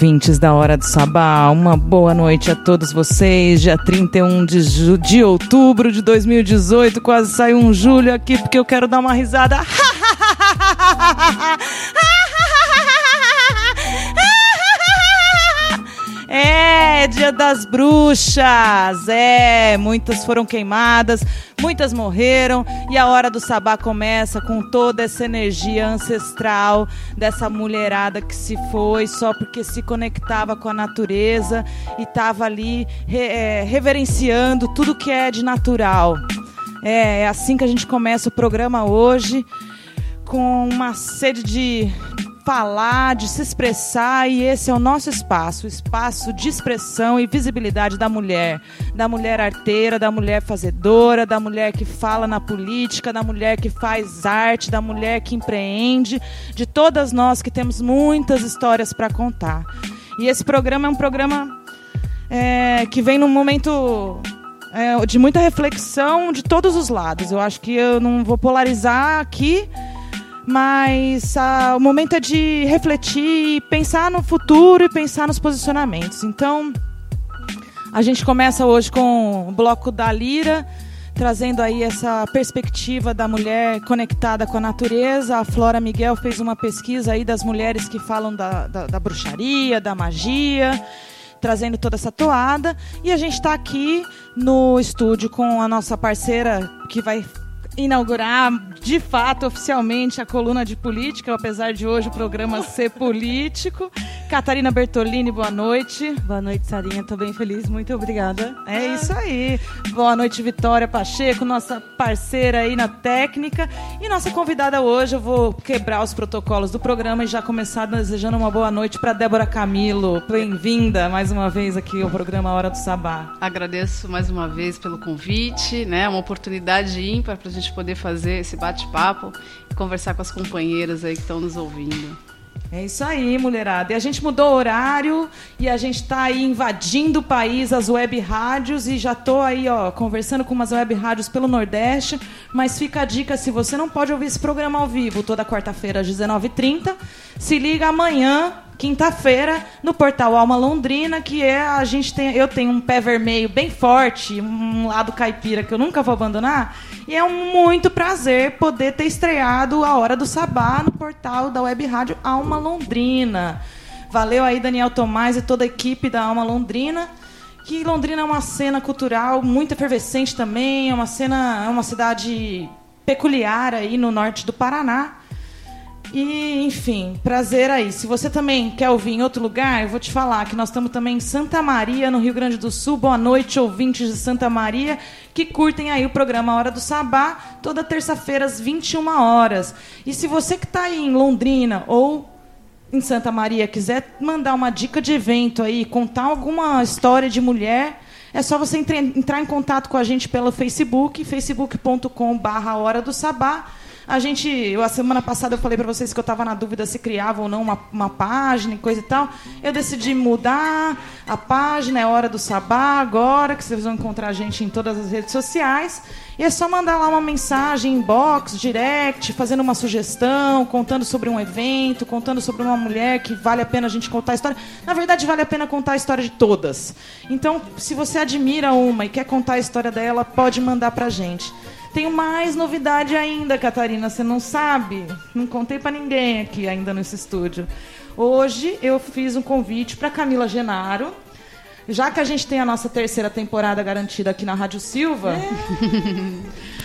Ouvintes da Hora do Sabá, uma boa noite a todos vocês. Dia 31 de, de outubro de 2018, quase saiu um julho aqui porque eu quero dar uma risada. É, dia das bruxas. É, muitas foram queimadas, muitas morreram e a hora do sabá começa com toda essa energia ancestral dessa mulherada que se foi só porque se conectava com a natureza e estava ali é, reverenciando tudo que é de natural. É, é assim que a gente começa o programa hoje com uma sede de falar, de se expressar, e esse é o nosso espaço, o espaço de expressão e visibilidade da mulher, da mulher arteira, da mulher fazedora, da mulher que fala na política, da mulher que faz arte, da mulher que empreende, de todas nós que temos muitas histórias para contar. E esse programa é um programa é, que vem num momento é, de muita reflexão de todos os lados. Eu acho que eu não vou polarizar aqui mas ah, o momento é de refletir, pensar no futuro e pensar nos posicionamentos. Então, a gente começa hoje com o bloco da Lira, trazendo aí essa perspectiva da mulher conectada com a natureza. A Flora Miguel fez uma pesquisa aí das mulheres que falam da, da, da bruxaria, da magia trazendo toda essa toada. E a gente está aqui no estúdio com a nossa parceira que vai inaugurar de fato oficialmente a coluna de política, apesar de hoje o programa ser político. Catarina Bertolini, boa noite. Boa noite, Sarinha. Estou bem feliz, muito obrigada. É isso aí. Boa noite, Vitória Pacheco, nossa parceira aí na técnica. E nossa convidada hoje, eu vou quebrar os protocolos do programa e já começar desejando uma boa noite para Débora Camilo. Bem-vinda mais uma vez aqui ao programa Hora do Sabá. Agradeço mais uma vez pelo convite, né? Uma oportunidade ímpar para a gente poder fazer esse bate-papo e conversar com as companheiras aí que estão nos ouvindo. É isso aí, mulherada. E a gente mudou o horário e a gente está aí invadindo o país, as web rádios, e já estou aí, ó, conversando com umas web rádios pelo Nordeste. Mas fica a dica: se você não pode ouvir esse programa ao vivo toda quarta-feira às 19h30, se liga amanhã quinta-feira no portal Alma Londrina, que é a gente tem, eu tenho um pé vermelho bem forte, um lado caipira que eu nunca vou abandonar, e é um muito prazer poder ter estreado a Hora do Sabá no portal da Web Rádio Alma Londrina. Valeu aí Daniel Tomás e toda a equipe da Alma Londrina. Que Londrina é uma cena cultural muito efervescente também, é uma cena, é uma cidade peculiar aí no norte do Paraná. E, enfim, prazer aí. Se você também quer ouvir em outro lugar, eu vou te falar que nós estamos também em Santa Maria, no Rio Grande do Sul. Boa noite, ouvintes de Santa Maria, que curtem aí o programa Hora do Sabá, toda terça-feira às 21 horas. E se você que está aí em Londrina ou em Santa Maria quiser mandar uma dica de evento aí, contar alguma história de mulher, é só você entrar em contato com a gente pelo Facebook, facebook.com/barra Hora do Sabá a gente, a semana passada eu falei para vocês que eu estava na dúvida se criava ou não uma, uma página e coisa e tal. Eu decidi mudar a página, é hora do sabá agora, que vocês vão encontrar a gente em todas as redes sociais. E é só mandar lá uma mensagem, inbox, direct, fazendo uma sugestão, contando sobre um evento, contando sobre uma mulher que vale a pena a gente contar a história. Na verdade, vale a pena contar a história de todas. Então, se você admira uma e quer contar a história dela, pode mandar pra gente. Tenho mais novidade ainda, Catarina, você não sabe? Não contei para ninguém aqui ainda nesse estúdio. Hoje eu fiz um convite para Camila Genaro. Já que a gente tem a nossa terceira temporada garantida aqui na Rádio Silva, é.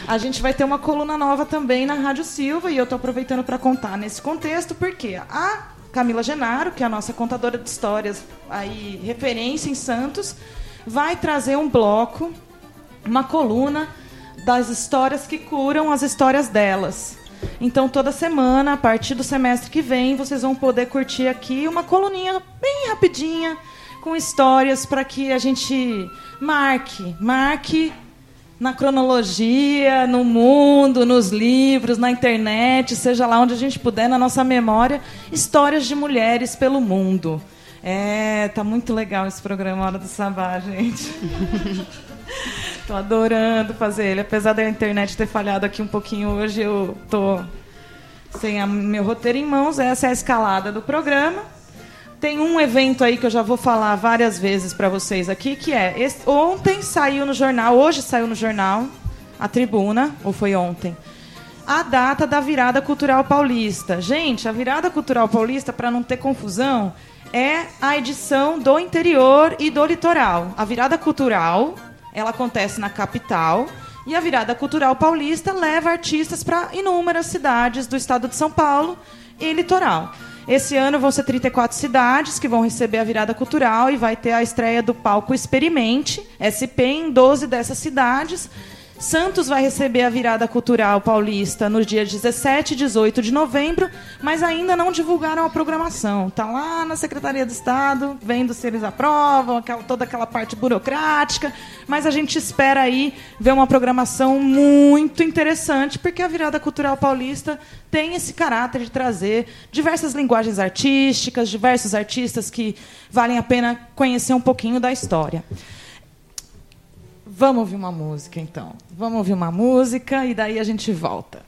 a gente vai ter uma coluna nova também na Rádio Silva e eu estou aproveitando para contar nesse contexto porque a Camila Genaro, que é a nossa contadora de histórias, aí referência em Santos, vai trazer um bloco, uma coluna das histórias que curam as histórias delas. Então, toda semana, a partir do semestre que vem, vocês vão poder curtir aqui uma coluninha bem rapidinha, com histórias para que a gente marque, marque na cronologia, no mundo, nos livros, na internet, seja lá onde a gente puder, na nossa memória, histórias de mulheres pelo mundo. É, tá muito legal esse programa Hora do Sabá, gente. Tô adorando fazer ele. Apesar da internet ter falhado aqui um pouquinho hoje, eu tô sem a, meu roteiro em mãos. Essa é a escalada do programa. tem um evento aí que eu já vou falar várias vezes para vocês aqui, que é esse, ontem saiu no jornal, hoje saiu no jornal, a Tribuna, ou foi ontem, a data da virada cultural paulista. Gente, a virada cultural paulista, para não ter confusão, é a edição do interior e do litoral. A virada cultural, ela acontece na capital, e a virada cultural paulista leva artistas para inúmeras cidades do estado de São Paulo e litoral. Esse ano vão ser 34 cidades que vão receber a virada cultural e vai ter a estreia do palco Experimente, SP, em 12 dessas cidades. Santos vai receber a virada cultural paulista no dia 17 e 18 de novembro, mas ainda não divulgaram a programação. Está lá na Secretaria de Estado, vendo se eles aprovam, aquela, toda aquela parte burocrática, mas a gente espera aí ver uma programação muito interessante, porque a virada cultural paulista tem esse caráter de trazer diversas linguagens artísticas, diversos artistas que valem a pena conhecer um pouquinho da história. Vamos ouvir uma música, então. Vamos ouvir uma música e daí a gente volta.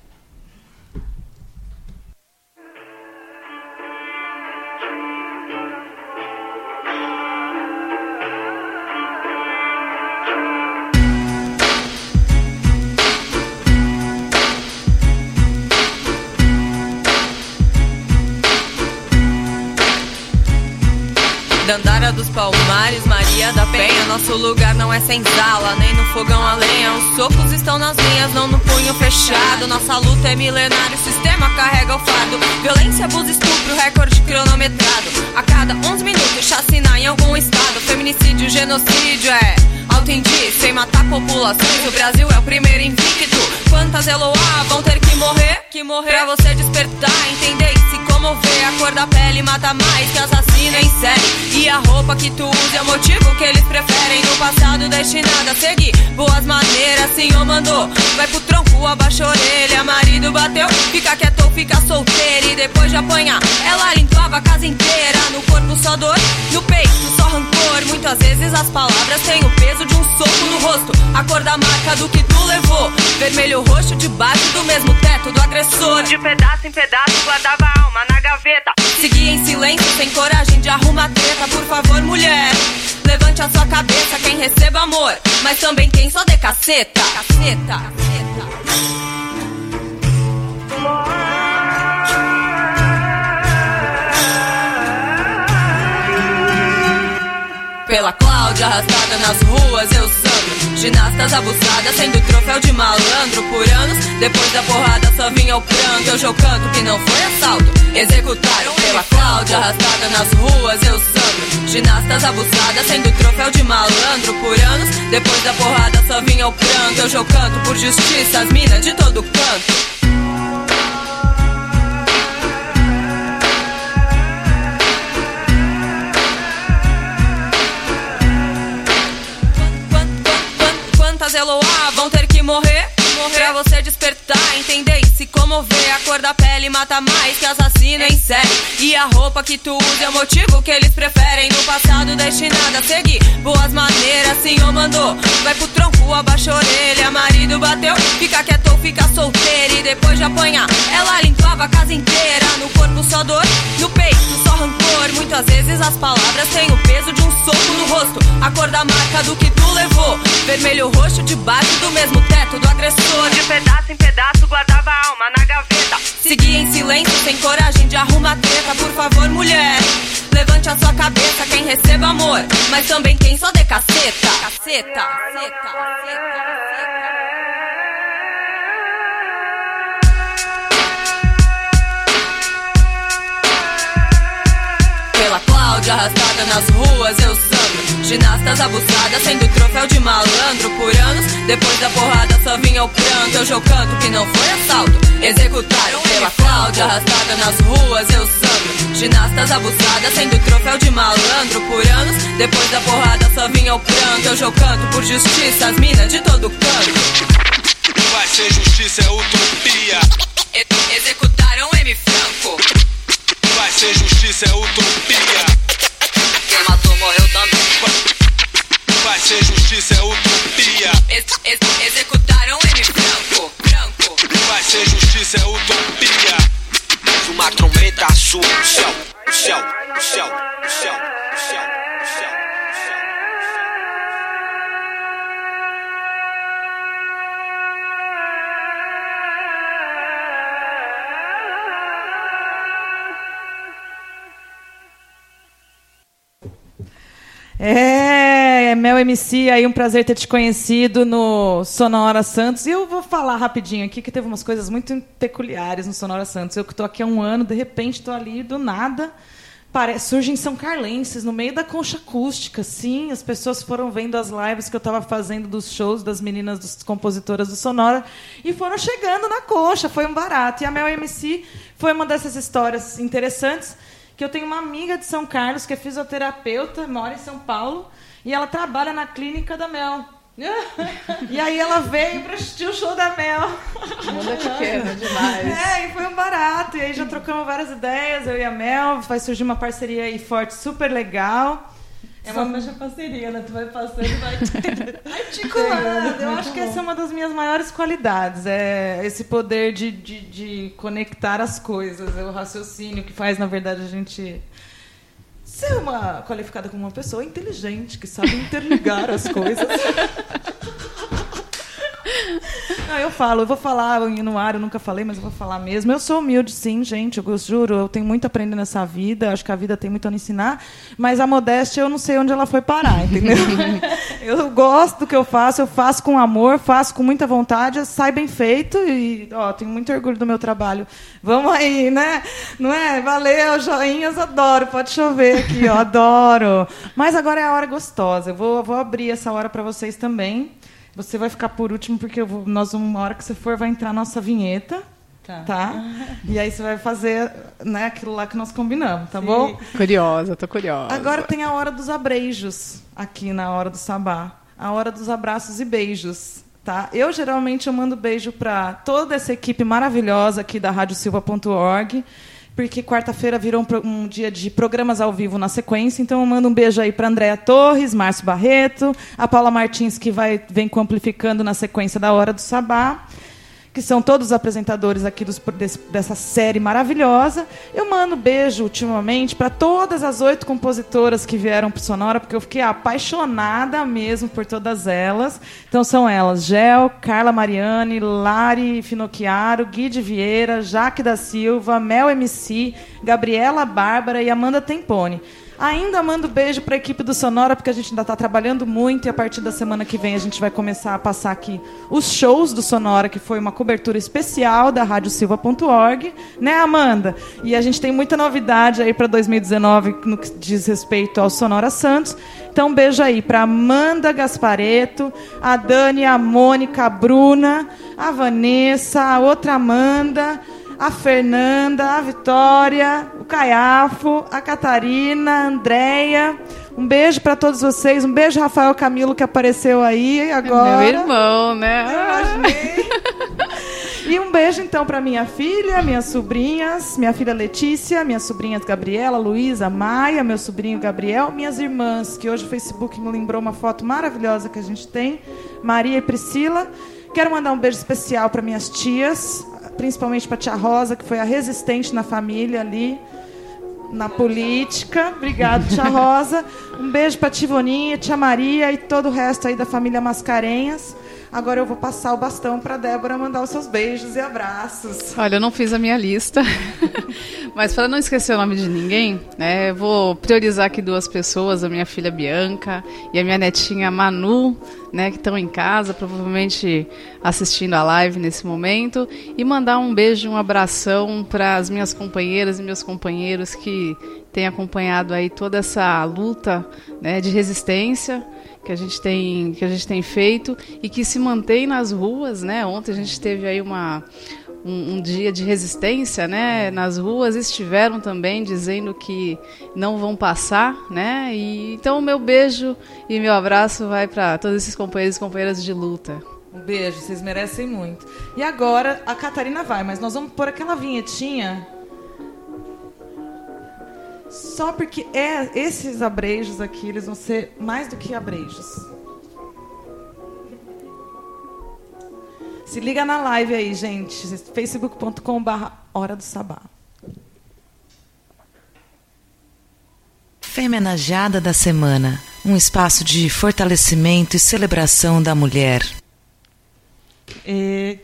Dandara dos Palmares, Maria da Penha. Nosso lugar não é senzala, nem no fogão a lenha. Os socos estão nas linhas, não no punho fechado. Nossa luta é milenária, o sistema carrega o fardo. Violência, abuso, estupro, recorde cronometrado. A cada 11 minutos, chacina em algum estado. Feminicídio, genocídio é indício sem matar populações. O Brasil é o primeiro invicto. Quantas Eloá vão ter que morrer? Que morrer pra você despertar, entender e se comover. A cor da pele mata mais que assassino em série. E a roupa que tu usa é o motivo que eles preferem. No passado destinado a seguir boas maneiras. Senhor mandou, vai pro tronco, abaixa a orelha. Marido bateu, fica quieto ou fica solteira. E depois de apanhar, ela limpava a casa inteira. No corpo só dor, no peito só rancor. Muitas vezes as palavras têm o peso de um soco no rosto. A cor da marca do que tu levou. Vermelho roxo debaixo do mesmo teto do agressor. De pedaço em pedaço guardava a alma na gaveta. Seguia em silêncio, sem coragem de arrumar treta. Por favor, mulher, levante a sua cabeça. Quem receba amor, mas também quem só dê caceta. Caceta. caceta. Pela Cláudia arrastada nas ruas eu sangro Ginastas abusadas sendo troféu de malandro por anos. Depois da porrada só vinha o pranto. Eu canto que não foi assalto. Executaram pela Cláudia arrastada nas ruas eu sangro. Ginastas abusadas sendo troféu de malandro por anos. Depois da porrada só vinha o pranto. Eu canto por justiça as minas de todo canto Eloá vão ter que morrer? Morrer. Pra você despertar, entender e se comover. A cor da pele mata mais que assassino em série. E a roupa que tu usa é o motivo que eles preferem. No passado destinado a seguir boas maneiras. Senhor mandou, vai pro tronco, abaixa a orelha. Marido bateu, fica quieto ou fica solteira E depois de apanhar, ela limpava a casa inteira. No corpo só dor, no peito só rancor. Muitas vezes as palavras têm o peso de um soco no rosto. A cor da marca do que tu levou. Vermelho roxo debaixo do mesmo teto do agressor de pedaço em pedaço guardava a alma na gaveta. Seguia em silêncio, sem coragem de arrumar treta. Por favor, mulher, levante a sua cabeça. Quem receba amor, mas também quem só dê caceta. Caceta, caceta, caceta. Cláudia arrastada nas ruas eu sangro Ginastas abusadas sendo troféu de malandro por anos. Depois da porrada só vinha o pranto Eu canto que não foi assalto. Executaram pela Cláudia arrastada nas ruas eu sangro. Ginastas abusadas sendo troféu de malandro por anos. Depois da porrada só vinha o pranto Eu canto por justiça as minas de todo canto. Vai ser justiça, é utopia. E Executaram M. Franco. Vai ser justiça, é utopia. Quem matou morreu também. Justiça, é utopia. Uma trombeta azul, céu, céu. o É, Mel MC, aí um prazer ter te conhecido no Sonora Santos. E eu vou falar rapidinho aqui que teve umas coisas muito peculiares no Sonora Santos. Eu que estou aqui há um ano, de repente estou ali do nada. Pare... Surgem São Carlenses no meio da concha acústica, sim. As pessoas foram vendo as lives que eu estava fazendo dos shows das meninas, das compositoras do Sonora, e foram chegando na concha. Foi um barato. E a Mel MC foi uma dessas histórias interessantes que eu tenho uma amiga de São Carlos que é fisioterapeuta, mora em São Paulo, e ela trabalha na clínica da Mel. e aí ela veio para assistir o show da Mel. Mundo é pequeno demais. É, e foi um barato. E aí já trocamos várias ideias, eu e a Mel. Vai surgir uma parceria aí forte, super legal. É uma mexa parceria, né? Tu vai passando e vai articulando. Eu acho que essa é uma das minhas maiores qualidades. É esse poder de, de, de conectar as coisas. É o raciocínio que faz, na verdade, a gente ser uma qualificada como uma pessoa inteligente, que sabe interligar as coisas. Não, eu falo, eu vou falar no ar, eu nunca falei, mas eu vou falar mesmo. Eu sou humilde, sim, gente, eu juro, eu tenho muito a aprender nessa vida, acho que a vida tem muito a me ensinar, mas a modéstia eu não sei onde ela foi parar, entendeu? eu gosto do que eu faço, eu faço com amor, faço com muita vontade, sai bem feito e, ó, tenho muito orgulho do meu trabalho. Vamos aí, né? Não é? Valeu, joinhas, adoro, pode chover aqui, ó, adoro. Mas agora é a hora gostosa, eu vou, vou abrir essa hora para vocês também. Você vai ficar por último, porque vou, nós, uma hora que você for, vai entrar a nossa vinheta. Tá. tá? E aí você vai fazer né, aquilo lá que nós combinamos, tá Sim. bom? Curiosa, tô curiosa. Agora tem a hora dos abreijos aqui na hora do sabá. A hora dos abraços e beijos. Tá? Eu geralmente eu mando beijo para toda essa equipe maravilhosa aqui da radiosilva.org porque quarta-feira virou um, um, dia de programas ao vivo na sequência. Então, eu mando um beijo aí para Andréa Torres, Márcio Barreto, a Paula Martins, que vai, vem amplificando na sequência da Hora do Sabá que são todos os apresentadores aqui dos, desse, dessa série maravilhosa. Eu mando beijo ultimamente para todas as oito compositoras que vieram para Sonora, porque eu fiquei apaixonada mesmo por todas elas. Então são elas: Gel, Carla Mariani, Lari Finocchiaro, Guide Vieira, Jaque da Silva, Mel MC, Gabriela Bárbara e Amanda Tempone. Ainda mando beijo para a equipe do Sonora, porque a gente ainda está trabalhando muito e a partir da semana que vem a gente vai começar a passar aqui os shows do Sonora, que foi uma cobertura especial da radiosilva.org, né, Amanda? E a gente tem muita novidade aí para 2019 no que diz respeito ao Sonora Santos. Então, beijo aí para Amanda Gaspareto, a Dani, a Mônica, a Bruna, a Vanessa, a outra Amanda a Fernanda, a Vitória, Caiafo, a Catarina, a Andréia. Um beijo para todos vocês. Um beijo, Rafael Camilo, que apareceu aí agora. Meu irmão, né? e um beijo, então, para minha filha, minhas sobrinhas, minha filha Letícia, minhas sobrinhas Gabriela, Luísa, Maia, meu sobrinho Gabriel, minhas irmãs, que hoje o Facebook me lembrou uma foto maravilhosa que a gente tem, Maria e Priscila. Quero mandar um beijo especial para minhas tias, principalmente para a tia Rosa, que foi a resistente na família ali, na política. Obrigado, tia Rosa. Um beijo para Tivoninha, tia Maria e todo o resto aí da família Mascarenhas. Agora eu vou passar o bastão para Débora mandar os seus beijos e abraços. Olha, eu não fiz a minha lista, mas para não esquecer o nome de ninguém, né, vou priorizar aqui duas pessoas, a minha filha Bianca e a minha netinha Manu, né, que estão em casa, provavelmente assistindo a live nesse momento, e mandar um beijo, um abração para as minhas companheiras e meus companheiros que têm acompanhado aí toda essa luta né, de resistência que a gente tem que a gente tem feito e que se mantém nas ruas, né? Ontem a gente teve aí uma um, um, dia de resistência, né? Nas ruas estiveram também dizendo que não vão passar, né? E então meu beijo e meu abraço vai para todos esses companheiros e companheiras de luta. Um beijo, vocês merecem muito. E agora a Catarina vai, mas nós vamos pôr aquela vinhetinha só porque é, esses abrejos aqui, eles vão ser mais do que abrejos. Se liga na live aí, gente. facebook.com.br Hora do Sabá. Femenageada da Semana um espaço de fortalecimento e celebração da mulher. E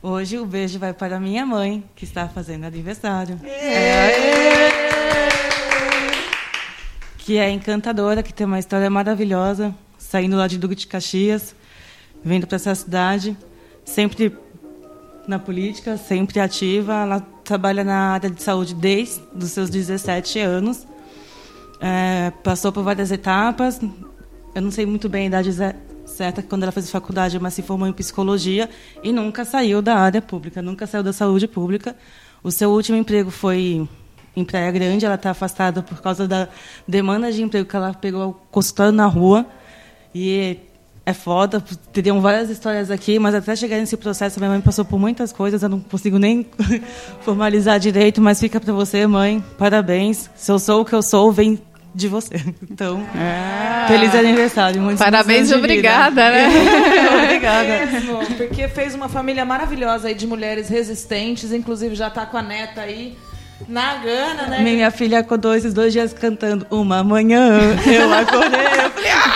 hoje o beijo vai para minha mãe, que está fazendo aniversário. Que é encantadora, que tem uma história maravilhosa, saindo lá de Duque de Caxias, vindo para essa cidade, sempre na política, sempre ativa. Ela trabalha na área de saúde desde os seus 17 anos. É, passou por várias etapas. Eu não sei muito bem a idade certa quando ela fez faculdade, mas se formou em psicologia e nunca saiu da área pública, nunca saiu da saúde pública. O seu último emprego foi em Praia Grande. Ela está afastada por causa da demanda de emprego que ela pegou consultando na rua. E é foda, teriam várias histórias aqui, mas até chegar nesse processo, minha mãe passou por muitas coisas, eu não consigo nem formalizar direito, mas fica para você, mãe, parabéns. Se eu sou o que eu sou, vem de você. Então, ah, feliz aniversário. Muitos parabéns e obrigada, né? obrigada. Mesmo, porque fez uma família maravilhosa aí de mulheres resistentes, inclusive já está com a neta aí. Na Gana, né? Minha filha acordou esses dois dias cantando Uma manhã, eu acordei, eu falei, ah!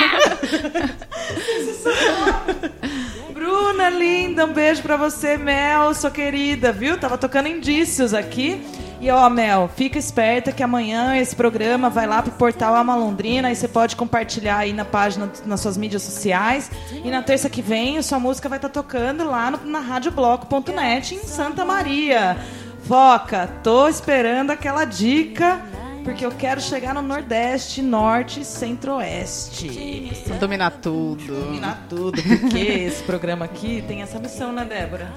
Bruna, linda, um beijo pra você, Mel, sua querida, viu? Tava tocando indícios aqui. E ó, Mel, fica esperta que amanhã esse programa vai lá pro portal Amalondrina e você pode compartilhar aí na página, nas suas mídias sociais. E na terça que vem, sua música vai estar tá tocando lá no, na radiobloco.net em Santa Maria. Foca, tô esperando aquela dica porque eu quero chegar no Nordeste, Norte e Centro-Oeste. Dominar tudo. Dominar tudo, porque esse programa aqui tem essa missão, né, Débora?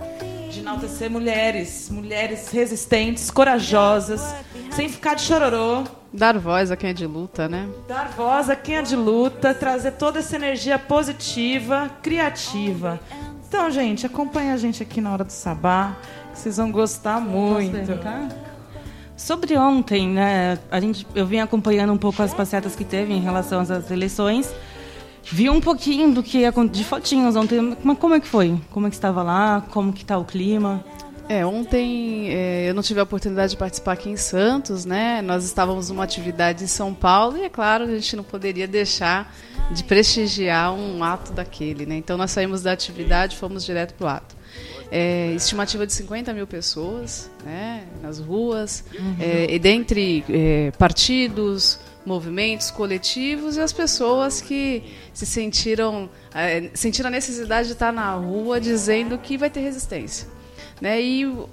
de enaltecer mulheres, mulheres resistentes, corajosas, sem ficar de chororô. Dar voz a quem é de luta, né? Dar voz a quem é de luta, trazer toda essa energia positiva, criativa. Então, gente, acompanha a gente aqui na hora do sabá, vocês vão gostar muito. Sobre ontem, né? A gente, eu vim acompanhando um pouco as passeatas que teve em relação às eleições vi um pouquinho do que de fotinhos ontem. Mas como é que foi? Como é que estava lá? Como que está o clima? É, ontem é, eu não tive a oportunidade de participar aqui em Santos, né? Nós estávamos numa atividade em São Paulo e, é claro, a gente não poderia deixar de prestigiar um ato daquele, né? Então nós saímos da atividade e fomos direto para o ato. É, estimativa de 50 mil pessoas né, nas ruas, uhum. é, e dentre é, partidos, movimentos coletivos e as pessoas que se sentiram é, sentiram a necessidade de estar na rua dizendo que vai ter resistência, né? E o,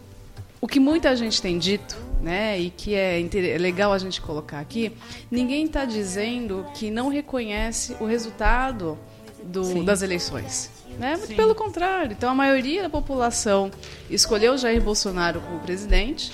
o que muita gente tem dito, né, e que é, é legal a gente colocar aqui, ninguém está dizendo que não reconhece o resultado do, das eleições. Né? Muito pelo contrário. Então, a maioria da população escolheu Jair Bolsonaro como presidente.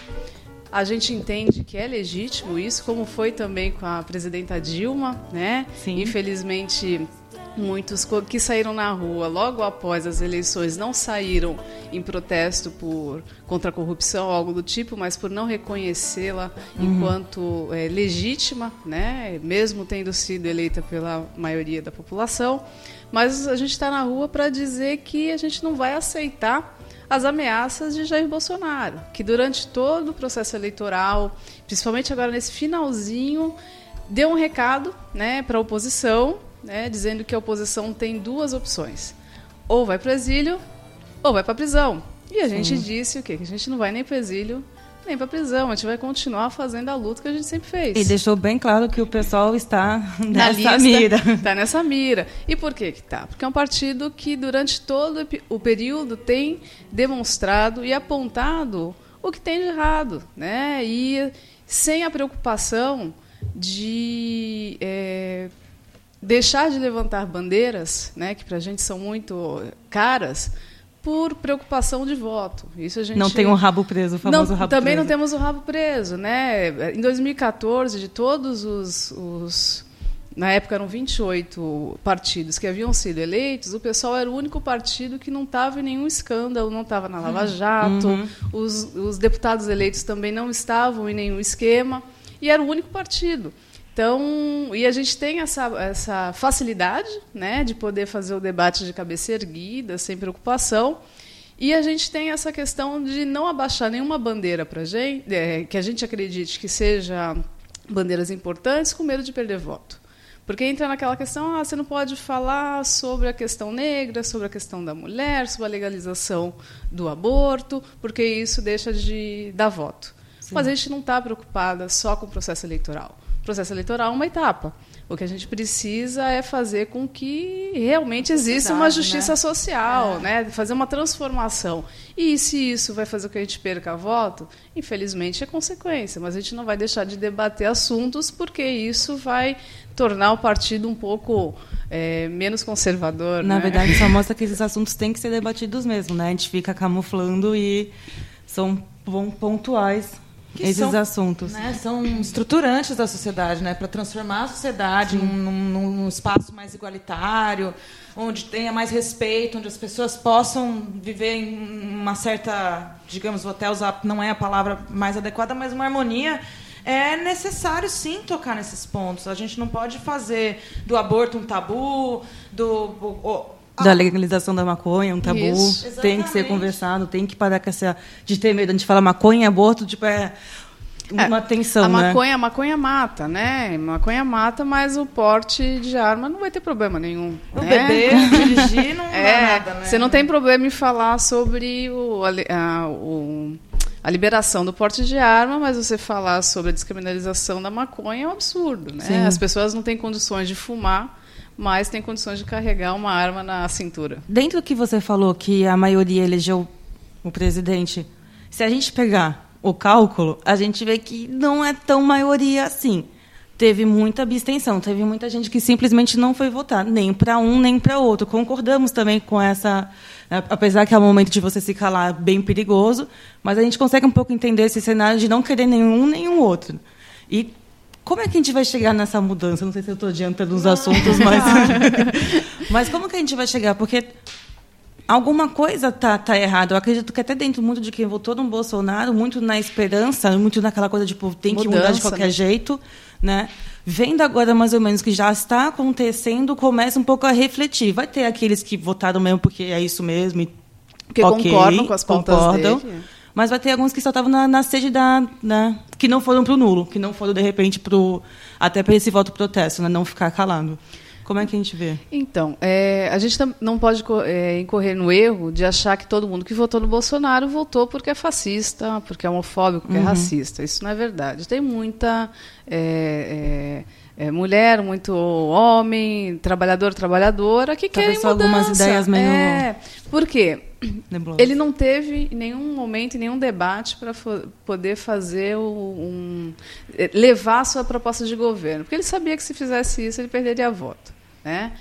A gente entende que é legítimo isso, como foi também com a presidenta Dilma, né? Sim. Infelizmente, muitos que saíram na rua logo após as eleições não saíram em protesto por contra a corrupção algo do tipo, mas por não reconhecê-la uhum. enquanto é, legítima, né? Mesmo tendo sido eleita pela maioria da população. Mas a gente está na rua para dizer que a gente não vai aceitar as ameaças de Jair Bolsonaro, que durante todo o processo eleitoral, principalmente agora nesse finalzinho, deu um recado né, para a oposição, né, dizendo que a oposição tem duas opções: ou vai para o exílio ou vai para a prisão. E a gente disse o quê? Que a gente não vai nem para o exílio nem para prisão. A gente vai continuar fazendo a luta que a gente sempre fez. E deixou bem claro que o pessoal está nessa lista, mira. Está nessa mira. E por que que tá? Porque é um partido que durante todo o período tem demonstrado e apontado o que tem de errado, né? E sem a preocupação de é, deixar de levantar bandeiras, né? Que para a gente são muito caras por preocupação de voto. Isso a gente não tem um rabo preso, o famoso não, rabo também preso. não temos o rabo preso, né? Em 2014, de todos os, os na época eram 28 partidos que haviam sido eleitos, o pessoal era o único partido que não estava em nenhum escândalo, não estava na Lava Jato, uhum. os, os deputados eleitos também não estavam em nenhum esquema, e era o único partido. Então, e a gente tem essa, essa facilidade né, de poder fazer o debate de cabeça erguida, sem preocupação. E a gente tem essa questão de não abaixar nenhuma bandeira para gente, é, que a gente acredite que seja bandeiras importantes com medo de perder voto. Porque entra naquela questão, ah, você não pode falar sobre a questão negra, sobre a questão da mulher, sobre a legalização do aborto, porque isso deixa de dar voto. Sim. Mas a gente não está preocupada só com o processo eleitoral. Processo eleitoral é uma etapa. O que a gente precisa é fazer com que realmente exista uma justiça né? social, é. né? fazer uma transformação. E se isso vai fazer com que a gente perca voto, infelizmente é consequência, mas a gente não vai deixar de debater assuntos porque isso vai tornar o partido um pouco é, menos conservador. Na né? verdade, só mostra que esses assuntos têm que ser debatidos mesmo. Né? A gente fica camuflando e são pontuais que esses são, assuntos. Né, são estruturantes da sociedade, né, para transformar a sociedade num, num, num, espaço mais igualitário, onde tenha mais respeito, onde as pessoas possam viver em uma certa, digamos, vou até usar, não é a palavra mais adequada, mas uma harmonia. É necessário sim tocar nesses pontos. A gente não pode fazer do aborto um tabu, do da legalização da maconha, um tabu. Isso, tem que ser conversado, tem que parar com essa de ter medo. A gente fala maconha, aborto, tipo, é uma é, tensão, a né? maconha, a maconha mata, né? Maconha mata, mas o porte de arma não vai ter problema nenhum. O né? bebê, dirigir não é, nada, né? Você não tem problema em falar sobre o, a, o, a liberação do porte de arma, mas você falar sobre a descriminalização da maconha é um absurdo, né? Sim. As pessoas não têm condições de fumar mas tem condições de carregar uma arma na cintura. Dentro do que você falou que a maioria elegeu o presidente, se a gente pegar o cálculo, a gente vê que não é tão maioria assim. Teve muita abstenção, teve muita gente que simplesmente não foi votar, nem para um nem para outro. Concordamos também com essa, apesar que é um momento de você se calar bem perigoso, mas a gente consegue um pouco entender esse cenário de não querer nenhum nem o outro. E como é que a gente vai chegar nessa mudança? Não sei se eu estou adiantando os assuntos, mas. mas como que a gente vai chegar? Porque alguma coisa tá, tá errada. Eu acredito que até dentro muito de quem votou no Bolsonaro, muito na esperança, muito naquela coisa tipo, tem que Mudança, mudar de qualquer né? jeito, né? Vendo agora mais ou menos que já está acontecendo, começa um pouco a refletir. Vai ter aqueles que votaram mesmo porque é isso mesmo, e porque okay, concordam com as pautas concordam. dele. Mas vai ter alguns que só estavam na, na sede da. Né, que não foram para o nulo, que não foram, de repente, pro, até para esse voto protesto, né, não ficar calando. Como é que a gente vê? Então, é, a gente não pode é, incorrer no erro de achar que todo mundo que votou no Bolsonaro votou porque é fascista, porque é homofóbico, porque é uhum. é racista. Isso não é verdade. Tem muita. É, é mulher, muito homem, trabalhador, trabalhadora, que Talvez querem mudança. algumas ideias meio... É, por quê? Ele não teve nenhum momento, nenhum debate para poder fazer um, eh, levar a sua proposta de governo, porque ele sabia que se fizesse isso ele perderia voto, né?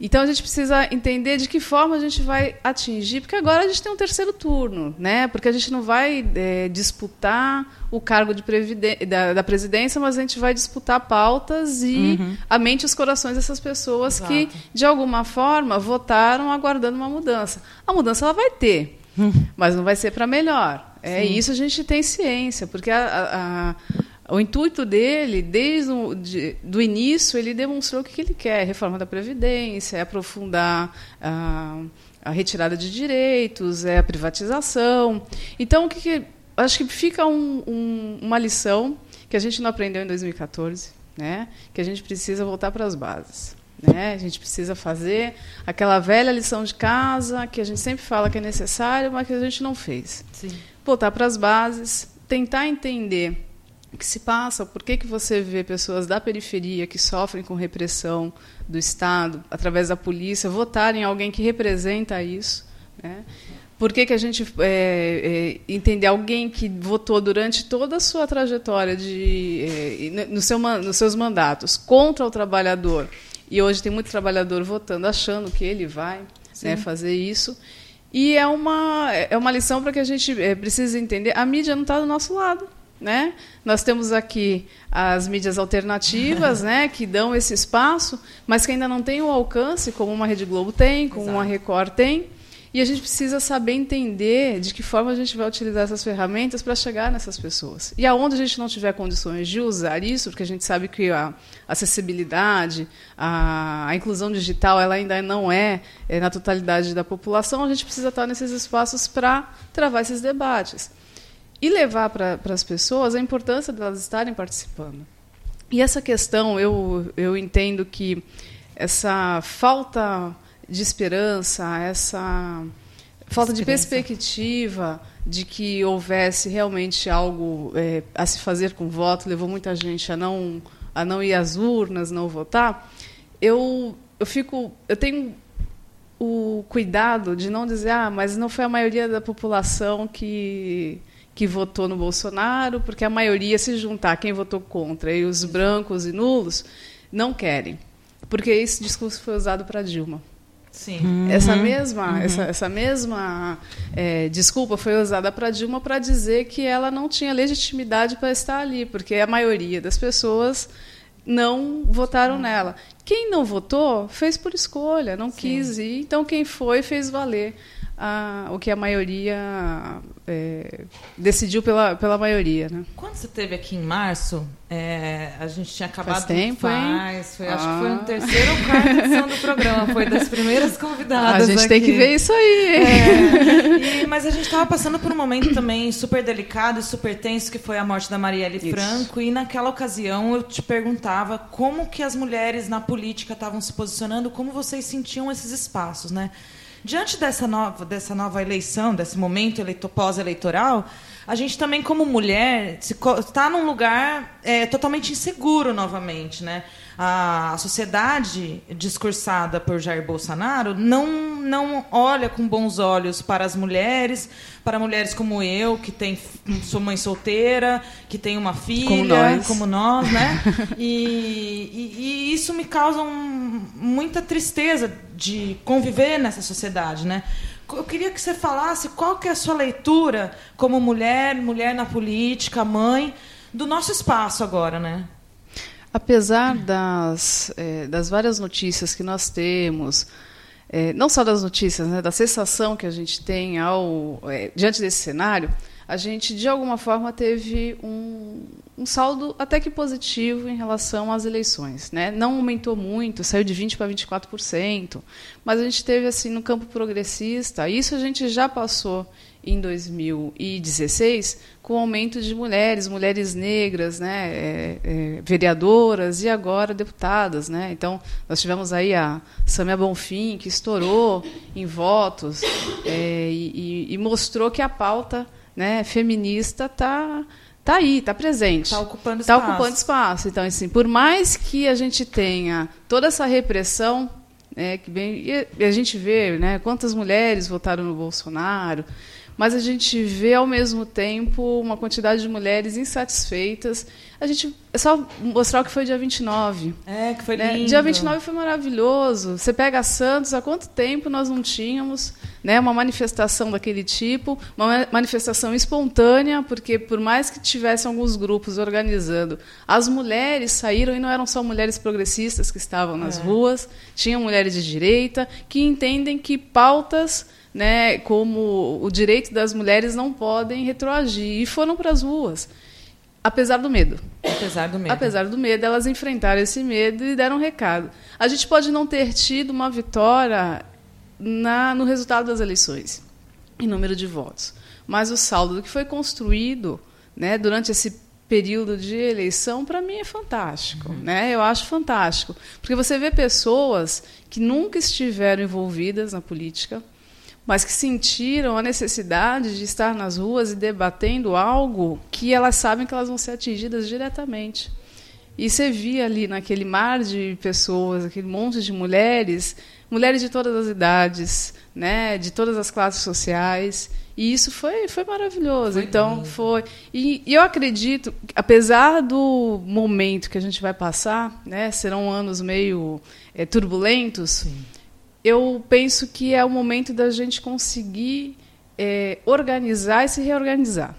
Então a gente precisa entender de que forma a gente vai atingir, porque agora a gente tem um terceiro turno, né? Porque a gente não vai é, disputar o cargo da, da, presidência, mas a gente vai disputar pautas e uhum. a mente e os corações dessas pessoas Exato. que, de alguma forma, votaram aguardando uma mudança. A mudança ela vai ter, uhum. mas não vai ser para melhor. É Sim. isso a gente tem ciência, porque a, a o intuito dele, desde o de, do início, ele demonstrou o que ele quer: reforma da Previdência, é aprofundar a, a retirada de direitos, é a privatização. Então, o que, que acho que fica um, um, uma lição que a gente não aprendeu em 2014, né? que a gente precisa voltar para as bases. Né? A gente precisa fazer aquela velha lição de casa que a gente sempre fala que é necessário, mas que a gente não fez. Sim. Voltar para as bases, tentar entender que se passa, por que, que você vê pessoas da periferia que sofrem com repressão do Estado, através da polícia, votarem em alguém que representa isso. Né? Por que, que a gente é, é, entender alguém que votou durante toda a sua trajetória de, é, no seu, nos seus mandatos contra o trabalhador, e hoje tem muito trabalhador votando achando que ele vai né, fazer isso, e é uma, é uma lição para que a gente precise entender, a mídia não está do nosso lado. Né? Nós temos aqui as mídias alternativas, né, que dão esse espaço, mas que ainda não têm o alcance como uma Rede Globo tem, como Exato. uma Record tem. E a gente precisa saber entender de que forma a gente vai utilizar essas ferramentas para chegar nessas pessoas. E aonde a gente não tiver condições de usar isso, porque a gente sabe que a acessibilidade, a, a inclusão digital, ela ainda não é, é na totalidade da população, a gente precisa estar nesses espaços para travar esses debates e levar para as pessoas a importância de elas estarem participando. E essa questão, eu, eu entendo que essa falta de esperança, essa falta de perspectiva de que houvesse realmente algo é, a se fazer com o voto, levou muita gente a não a não ir às urnas, não votar. Eu eu fico, eu tenho o cuidado de não dizer, ah, mas não foi a maioria da população que que votou no Bolsonaro, porque a maioria se juntar, quem votou contra, e os brancos e nulos não querem. Porque esse discurso foi usado para Dilma. Sim. Uhum. Essa mesma, uhum. essa, essa mesma é, desculpa foi usada para Dilma para dizer que ela não tinha legitimidade para estar ali, porque a maioria das pessoas não votaram uhum. nela. Quem não votou fez por escolha, não Sim. quis ir. Então quem foi fez valer a, o que a maioria é, decidiu pela, pela maioria. Né? Quando você esteve aqui em março, é, a gente tinha acabado Faz tempo, faz, foi, ah. acho que foi no terceiro ou quarta edição do programa, foi das primeiras convidadas. A gente aqui. tem que ver isso aí. É, e, mas a gente estava passando por um momento também super delicado e super tenso, que foi a morte da Marielle isso. Franco, e naquela ocasião eu te perguntava como que as mulheres na política estavam se posicionando, como vocês sentiam esses espaços, né? Diante dessa nova, dessa nova eleição, desse momento pós-eleitoral, a gente também, como mulher, está num lugar é, totalmente inseguro novamente. Né? A, a sociedade discursada por Jair Bolsonaro não, não olha com bons olhos para as mulheres, para mulheres como eu, que tem, sou mãe solteira, que tem uma filha, como nós, como nós né? e, e, e isso me causa um, muita tristeza de conviver nessa sociedade, né? Eu queria que você falasse qual que é a sua leitura como mulher, mulher na política, mãe, do nosso espaço agora, né? Apesar das, é, das várias notícias que nós temos, é, não só das notícias, né, da sensação que a gente tem ao, é, diante desse cenário, a gente, de alguma forma, teve um, um saldo até que positivo em relação às eleições. Né? Não aumentou muito, saiu de 20% para 24%, mas a gente teve, assim, no campo progressista, isso a gente já passou em 2016 com o aumento de mulheres, mulheres negras, né, é, é, vereadoras e agora deputadas, né. Então nós tivemos aí a Samia Bonfim que estourou em votos é, e, e, mostrou que a pauta né, feminista está tá aí, está presente. Está ocupando tá espaço. Está ocupando espaço. Então, assim, por mais que a gente tenha toda essa repressão, né, que vem, e a gente vê né, quantas mulheres votaram no Bolsonaro, mas a gente vê ao mesmo tempo uma quantidade de mulheres insatisfeitas. A gente é só mostrar o que foi dia 29. É, que foi né? lindo. Dia 29 foi maravilhoso. Você pega Santos, há quanto tempo nós não tínhamos né, uma manifestação daquele tipo, uma manifestação espontânea, porque por mais que tivessem alguns grupos organizando, as mulheres saíram e não eram só mulheres progressistas que estavam nas é. ruas, tinham mulheres de direita que entendem que pautas né, como o direito das mulheres não podem retroagir. E foram para as ruas, apesar do medo. Apesar do medo. Apesar do medo, elas enfrentaram esse medo e deram um recado. A gente pode não ter tido uma vitória na, no resultado das eleições, em número de votos, mas o saldo do que foi construído né, durante esse período de eleição, para mim é fantástico. Uhum. Né? Eu acho fantástico. Porque você vê pessoas que nunca estiveram envolvidas na política, mas que sentiram a necessidade de estar nas ruas e debatendo algo que elas sabem que elas vão ser atingidas diretamente. E você via ali naquele mar de pessoas, aquele monte de mulheres, mulheres de todas as idades, né, de todas as classes sociais, e isso foi, foi maravilhoso. Foi então lindo. foi. E, e, eu acredito, apesar do momento que a gente vai passar, né, serão anos meio é, turbulentos. Sim eu penso que é o momento da gente conseguir é, organizar e se reorganizar.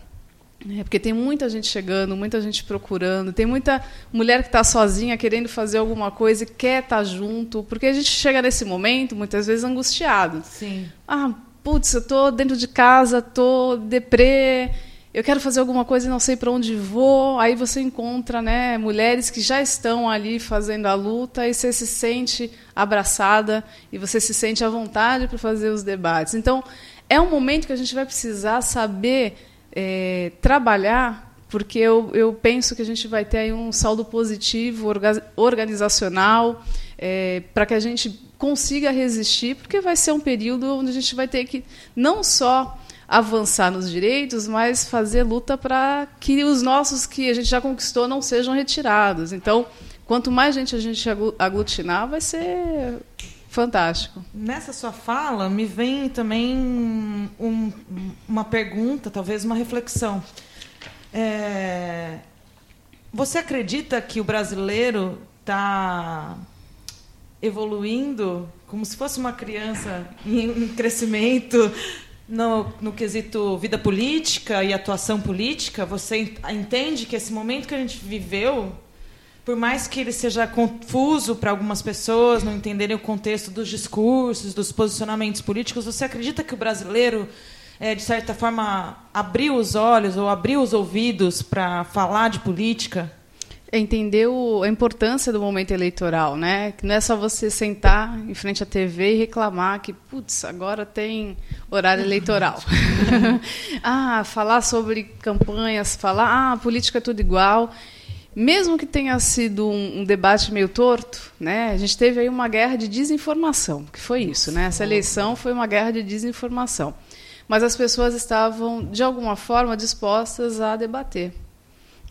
É, porque tem muita gente chegando, muita gente procurando, tem muita mulher que está sozinha querendo fazer alguma coisa e quer estar tá junto, porque a gente chega nesse momento, muitas vezes, angustiado. Sim. Ah, putz, eu estou dentro de casa, estou deprê, eu quero fazer alguma coisa e não sei para onde vou. Aí você encontra né, mulheres que já estão ali fazendo a luta e você se sente abraçada e você se sente à vontade para fazer os debates. Então, é um momento que a gente vai precisar saber é, trabalhar porque eu, eu penso que a gente vai ter um saldo positivo orga, organizacional é, para que a gente consiga resistir, porque vai ser um período onde a gente vai ter que não só avançar nos direitos, mas fazer luta para que os nossos que a gente já conquistou não sejam retirados. Então, quanto mais gente a gente aglutinar, vai ser fantástico. Nessa sua fala, me vem também um, uma pergunta, talvez uma reflexão. É, você acredita que o brasileiro está evoluindo como se fosse uma criança em crescimento no, no quesito vida política e atuação política? Você entende que esse momento que a gente viveu, por mais que ele seja confuso para algumas pessoas, não entenderem o contexto dos discursos, dos posicionamentos políticos, você acredita que o brasileiro, é, de certa forma, abriu os olhos ou abriu os ouvidos para falar de política? Entender o, a importância do momento eleitoral, né? Que não é só você sentar em frente à TV e reclamar que, putz, agora tem horário eleitoral. ah, falar sobre campanhas, falar, ah, política é tudo igual. Mesmo que tenha sido um, um, debate meio torto, né? A gente teve aí uma guerra de desinformação, que foi isso, né? Essa eleição foi uma guerra de desinformação. Mas as pessoas estavam, de alguma forma, dispostas a debater.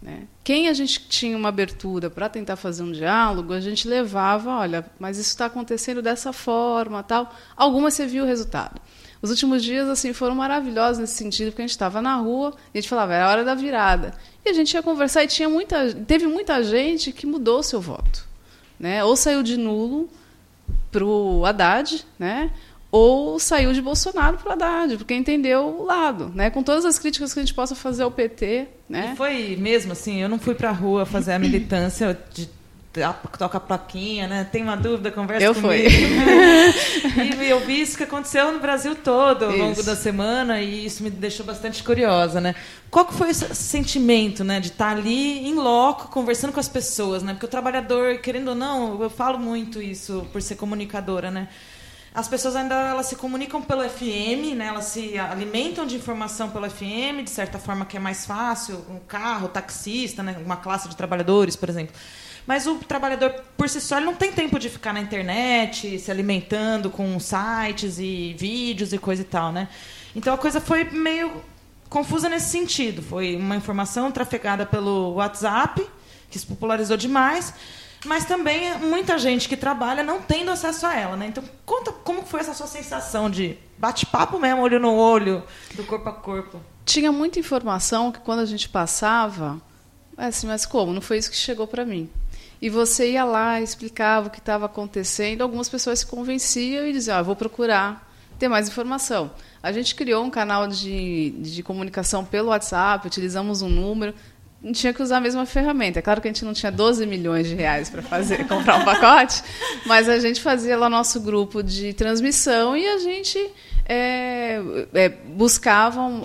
Né? Quem a gente tinha uma abertura para tentar fazer um diálogo, a gente levava, olha, mas isso está acontecendo dessa forma, tal. Algumas você viu o resultado. Os últimos dias assim foram maravilhosos nesse sentido, porque a gente estava na rua e a gente falava, é a hora da virada. E a gente ia conversar e tinha muita, teve muita gente que mudou seu voto. Né? Ou saiu de nulo para o Haddad, né? Ou saiu de Bolsonaro para Haddad, porque entendeu o lado, né? Com todas as críticas que a gente possa fazer ao PT, né? E foi mesmo assim, eu não fui para a rua fazer a militância de toca a plaquinha, né? Tem uma dúvida, conversa eu comigo. Eu e eu vi isso que aconteceu no Brasil todo ao isso. longo da semana e isso me deixou bastante curiosa, né? Qual que foi esse sentimento, né, de estar ali em loco conversando com as pessoas, né? Porque o trabalhador, querendo ou não, eu falo muito isso por ser comunicadora, né? As pessoas ainda elas se comunicam pelo FM, né? Elas se alimentam de informação pelo FM, de certa forma que é mais fácil, um carro, taxista, né? uma classe de trabalhadores, por exemplo. Mas o trabalhador por si só não tem tempo de ficar na internet, se alimentando com sites e vídeos e coisa e tal, né? Então a coisa foi meio confusa nesse sentido. Foi uma informação trafegada pelo WhatsApp, que se popularizou demais mas também muita gente que trabalha não tendo acesso a ela, né? Então, conta como foi essa sua sensação de bate-papo mesmo, olho no olho, do corpo a corpo. Tinha muita informação que quando a gente passava, é assim, mas como? Não foi isso que chegou para mim. E você ia lá, explicava o que estava acontecendo, algumas pessoas se convenciam e diziam, ah, vou procurar ter mais informação. A gente criou um canal de, de comunicação pelo WhatsApp, utilizamos um número, tinha que usar a mesma ferramenta. É claro que a gente não tinha 12 milhões de reais para fazer comprar um pacote, mas a gente fazia lá nosso grupo de transmissão e a gente é, é, buscava um,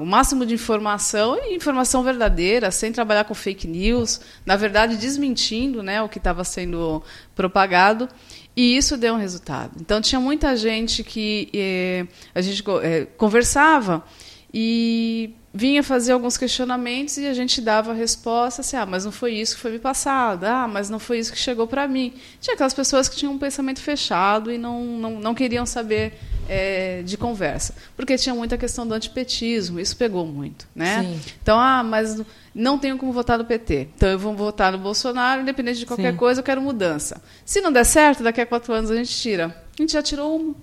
o máximo de informação e informação verdadeira, sem trabalhar com fake news, na verdade desmentindo né, o que estava sendo propagado. E isso deu um resultado. Então tinha muita gente que é, a gente é, conversava e vinha fazer alguns questionamentos e a gente dava a resposta assim, ah, mas não foi isso que foi me passado, ah, mas não foi isso que chegou para mim. Tinha aquelas pessoas que tinham um pensamento fechado e não, não, não queriam saber é, de conversa, porque tinha muita questão do antipetismo, isso pegou muito, né? Sim. Então, ah, mas não tenho como votar no PT, então eu vou votar no Bolsonaro, independente de qualquer Sim. coisa, eu quero mudança. Se não der certo, daqui a quatro anos a gente tira. A gente já tirou um,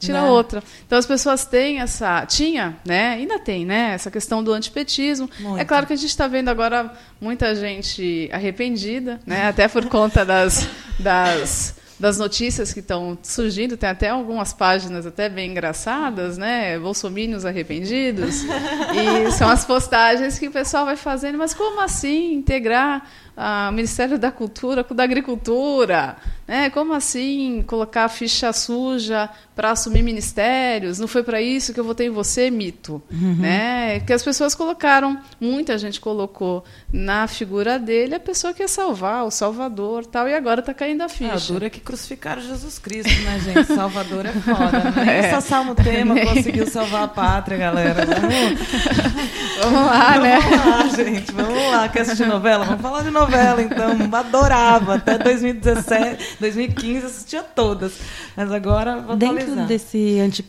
tira né? outra. Então as pessoas têm essa. Tinha, né? Ainda tem, né? Essa questão do antipetismo. Muito. É claro que a gente está vendo agora muita gente arrependida, né? Até por conta das. das das notícias que estão surgindo, tem até algumas páginas até bem engraçadas, né? Bolsomínios arrependidos. E são as postagens que o pessoal vai fazendo, mas como assim integrar o Ministério da Cultura com o da Agricultura? Né? Como assim colocar a ficha suja para assumir ministérios? Não foi para isso que eu votei em você, mito. Uhum. Né? Que as pessoas colocaram, muita gente colocou na figura dele a pessoa que ia salvar, o Salvador tal, e agora está caindo a ficha. Ah, dura que crucificaram Jesus Cristo, né, gente? Salvador é foda. Né? Nem é. só Salmo Tema conseguiu salvar a pátria, galera. Vamos, Vamos lá, né? Vamos lá, gente, vamos lá. Quer assistir novela? Vamos falar de novela, então. Adorava. Até 2017, 2015 assistia todas. Mas agora vou Dentro atualizar. desse anti...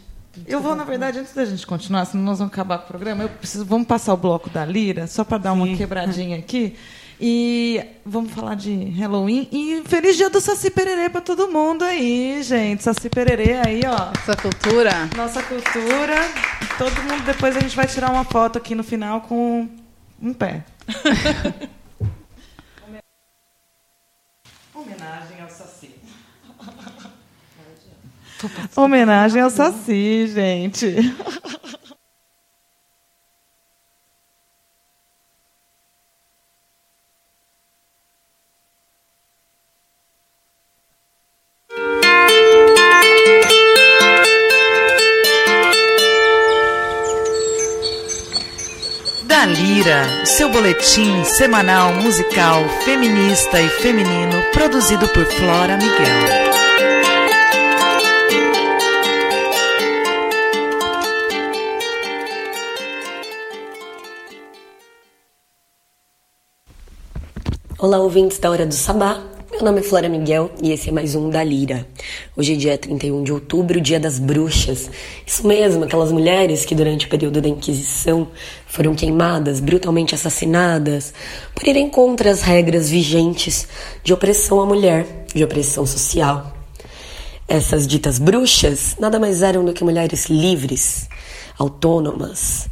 Eu vou, na verdade, antes da gente continuar, senão nós vamos acabar com o programa, eu preciso, vamos passar o bloco da Lira, só para dar uma quebradinha aqui. E vamos falar de Halloween. E feliz dia do Saci Pererê para todo mundo aí, gente. Saci Pererê aí, ó. Essa cultura. Nossa cultura. Todo mundo, depois a gente vai tirar uma foto aqui no final com um pé. Homenagem ao Saci. Homenagem ao Saci, gente. Seu boletim semanal musical feminista e feminino produzido por Flora Miguel. Olá, ouvintes da Hora do Sabá. Meu nome é Flora Miguel e esse é mais um da Lira. Hoje é dia 31 de outubro, dia das bruxas. Isso mesmo, aquelas mulheres que durante o período da Inquisição foram queimadas, brutalmente assassinadas, por irem contra as regras vigentes de opressão à mulher, de opressão social. Essas ditas bruxas nada mais eram do que mulheres livres, autônomas,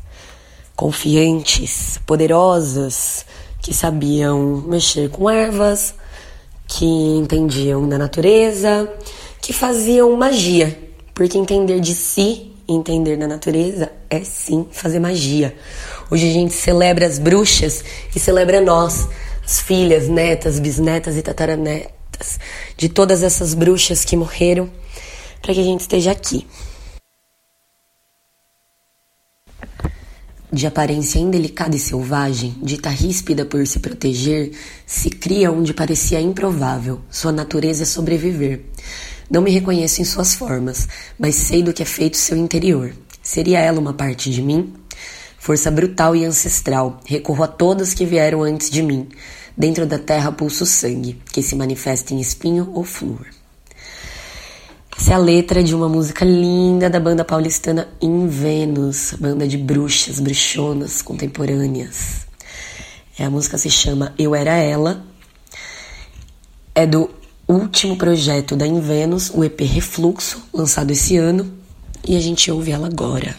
confiantes, poderosas, que sabiam mexer com ervas, que entendiam da natureza, que faziam magia, porque entender de si entender da natureza é sim fazer magia. Hoje a gente celebra as bruxas e celebra nós, as filhas, netas, bisnetas e tataranetas de todas essas bruxas que morreram, para que a gente esteja aqui. De aparência indelicada e selvagem, dita ríspida por se proteger, se cria onde parecia improvável. Sua natureza é sobreviver. Não me reconheço em suas formas, mas sei do que é feito seu interior. Seria ela uma parte de mim? Força brutal e ancestral, recorro a todas que vieram antes de mim. Dentro da terra pulso sangue, que se manifesta em espinho ou flor. É a letra de uma música linda da banda paulistana In Vênus, banda de bruxas, bruxonas contemporâneas. É, a música se chama Eu Era Ela. É do último projeto da In Vênus, o EP Refluxo, lançado esse ano. E a gente ouve ela agora.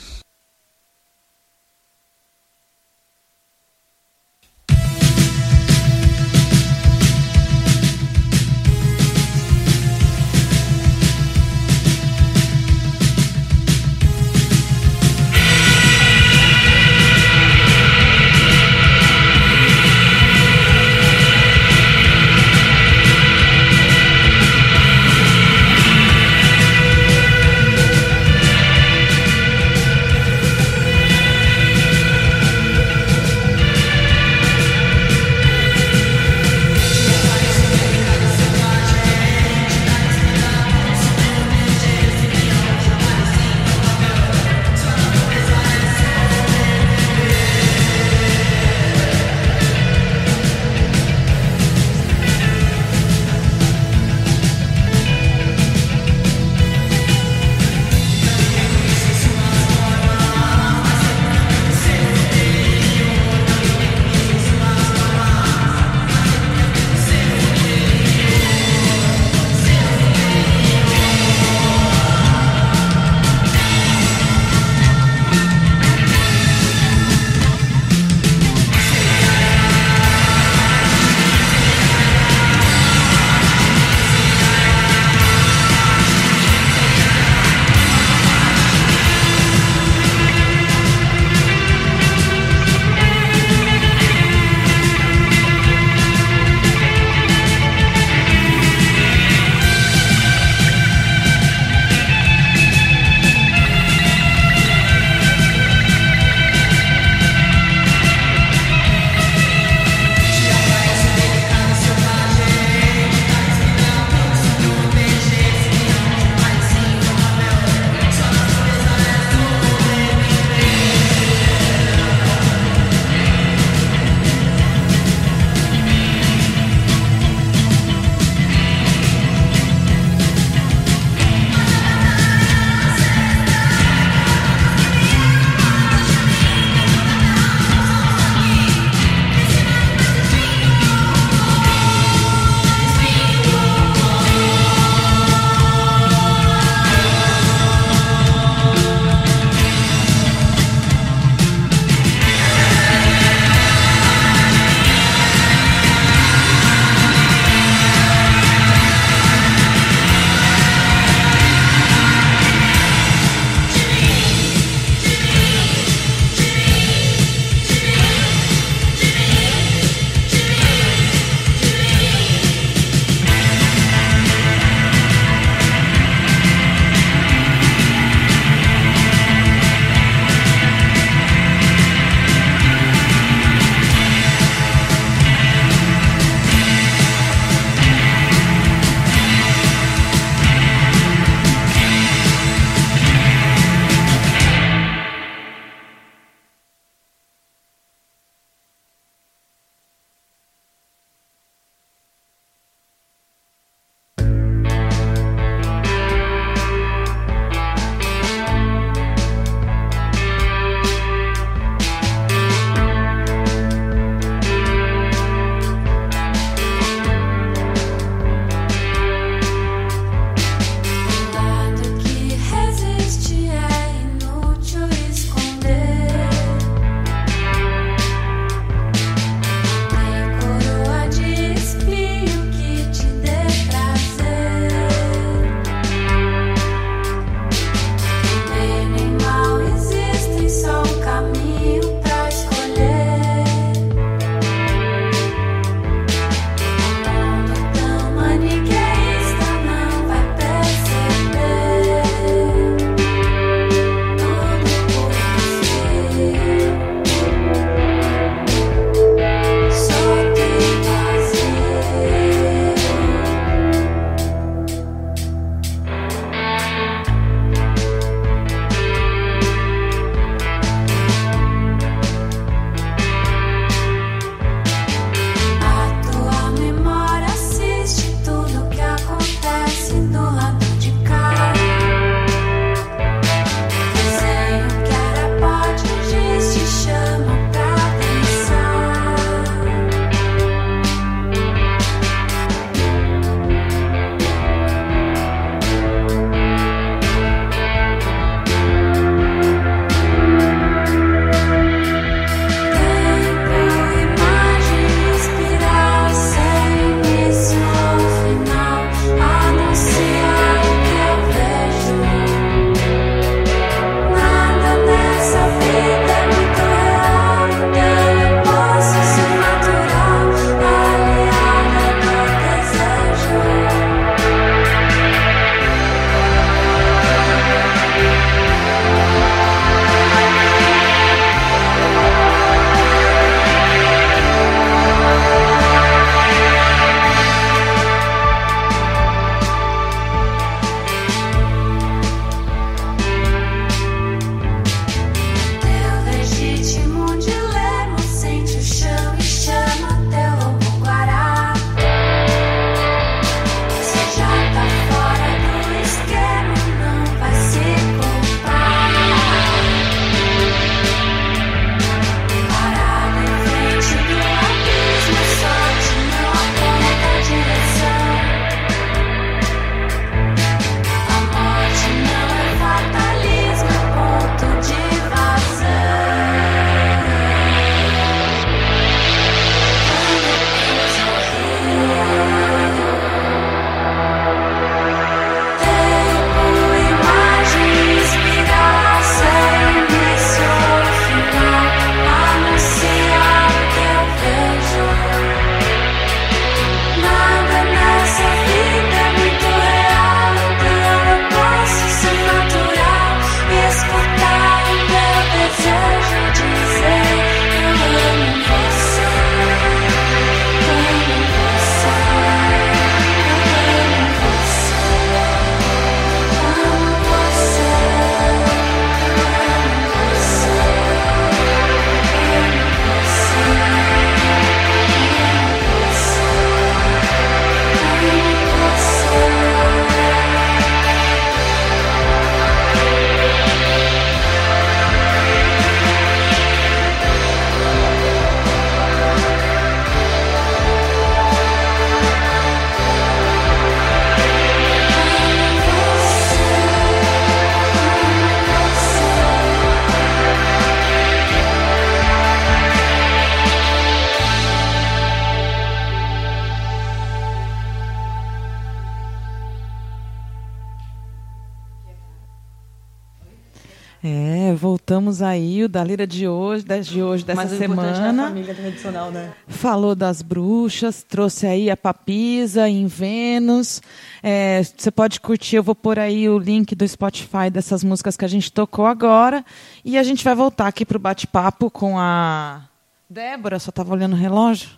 Aí. O da Lira de hoje, das de hoje, dessa Mas é a semana. família tradicional, né? Falou das bruxas, trouxe aí a Papisa em Vênus. É, você pode curtir, eu vou pôr aí o link do Spotify dessas músicas que a gente tocou agora. E a gente vai voltar aqui para o bate-papo com a Débora, só estava olhando o relógio.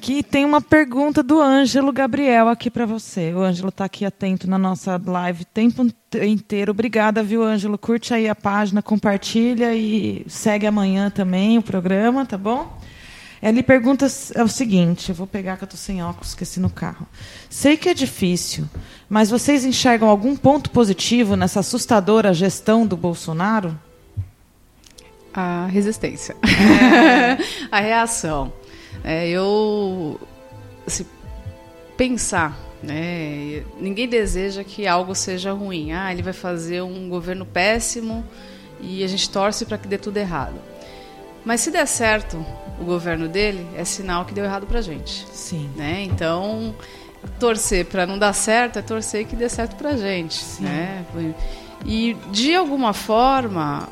Que tem uma pergunta do Ângelo Gabriel aqui para você. O Ângelo está aqui atento na nossa live o tempo inteiro. Obrigada, viu, Ângelo? Curte aí a página, compartilha e segue amanhã também o programa, tá bom? Ele pergunta é o seguinte: eu vou pegar que eu estou sem óculos, esqueci no carro. Sei que é difícil, mas vocês enxergam algum ponto positivo nessa assustadora gestão do Bolsonaro? A resistência. a reação. É, eu. Se pensar. Né, ninguém deseja que algo seja ruim. Ah, ele vai fazer um governo péssimo e a gente torce para que dê tudo errado. Mas se der certo o governo dele, é sinal que deu errado para a gente. Sim. Né? Então, torcer para não dar certo é torcer que dê certo para a gente. Sim. Né? E, de alguma forma,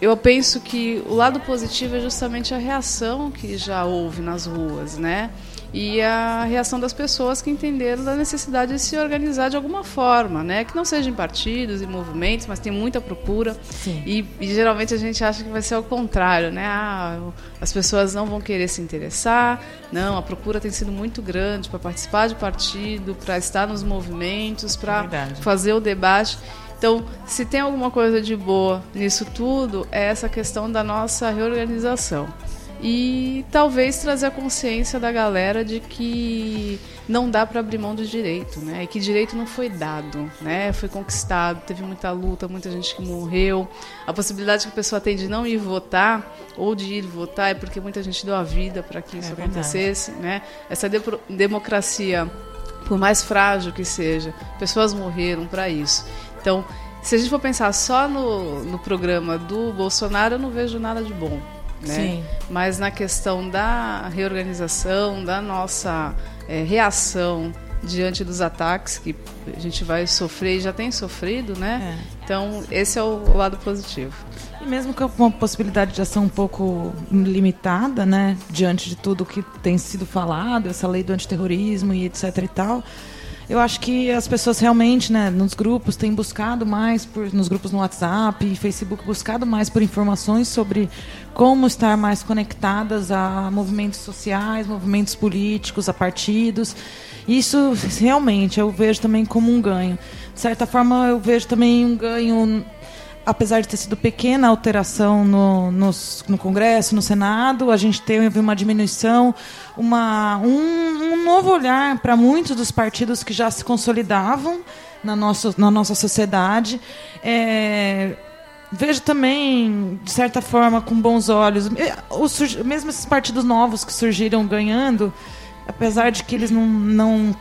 eu penso que o lado positivo é justamente a reação que já houve nas ruas, né? E a reação das pessoas que entenderam da necessidade de se organizar de alguma forma, né? Que não sejam partidos e movimentos, mas tem muita procura. E, e, geralmente a gente acha que vai ser ao contrário, né? Ah, as pessoas não vão querer se interessar. Não, a procura tem sido muito grande para participar de partido, para estar nos movimentos, para fazer o debate. Então, se tem alguma coisa de boa nisso tudo, é essa questão da nossa reorganização. E talvez trazer a consciência da galera de que não dá para abrir mão do direito, né? E que direito não foi dado, né? Foi conquistado, teve muita luta, muita gente que morreu. A possibilidade que a pessoa tem de não ir votar ou de ir votar é porque muita gente deu a vida para que isso é acontecesse, né? Essa de democracia, por mais frágil que seja, pessoas morreram para isso. Então, se a gente for pensar só no, no programa do Bolsonaro, eu não vejo nada de bom. Né? Sim. Mas na questão da reorganização, da nossa é, reação diante dos ataques que a gente vai sofrer e já tem sofrido, né? É. Então, esse é o, lado positivo. E mesmo com uma possibilidade de ação um pouco limitada, né, diante de tudo que tem sido falado, essa lei do antiterrorismo e etc e tal, eu acho que as pessoas realmente, né, nos grupos têm buscado mais por nos grupos no WhatsApp e Facebook buscado mais por informações sobre como estar mais conectadas a movimentos sociais, movimentos políticos, a partidos. Isso realmente eu vejo também como um ganho. De certa forma, eu vejo também um ganho apesar de ter sido pequena alteração no, no, no, Congresso, no Senado, a gente teve uma diminuição, uma, um, um novo olhar para muitos dos partidos que já se consolidavam na nossa, na nossa sociedade. É, vejo também, de certa forma, com bons olhos, os, mesmo esses partidos novos que surgiram ganhando, apesar de que eles não, não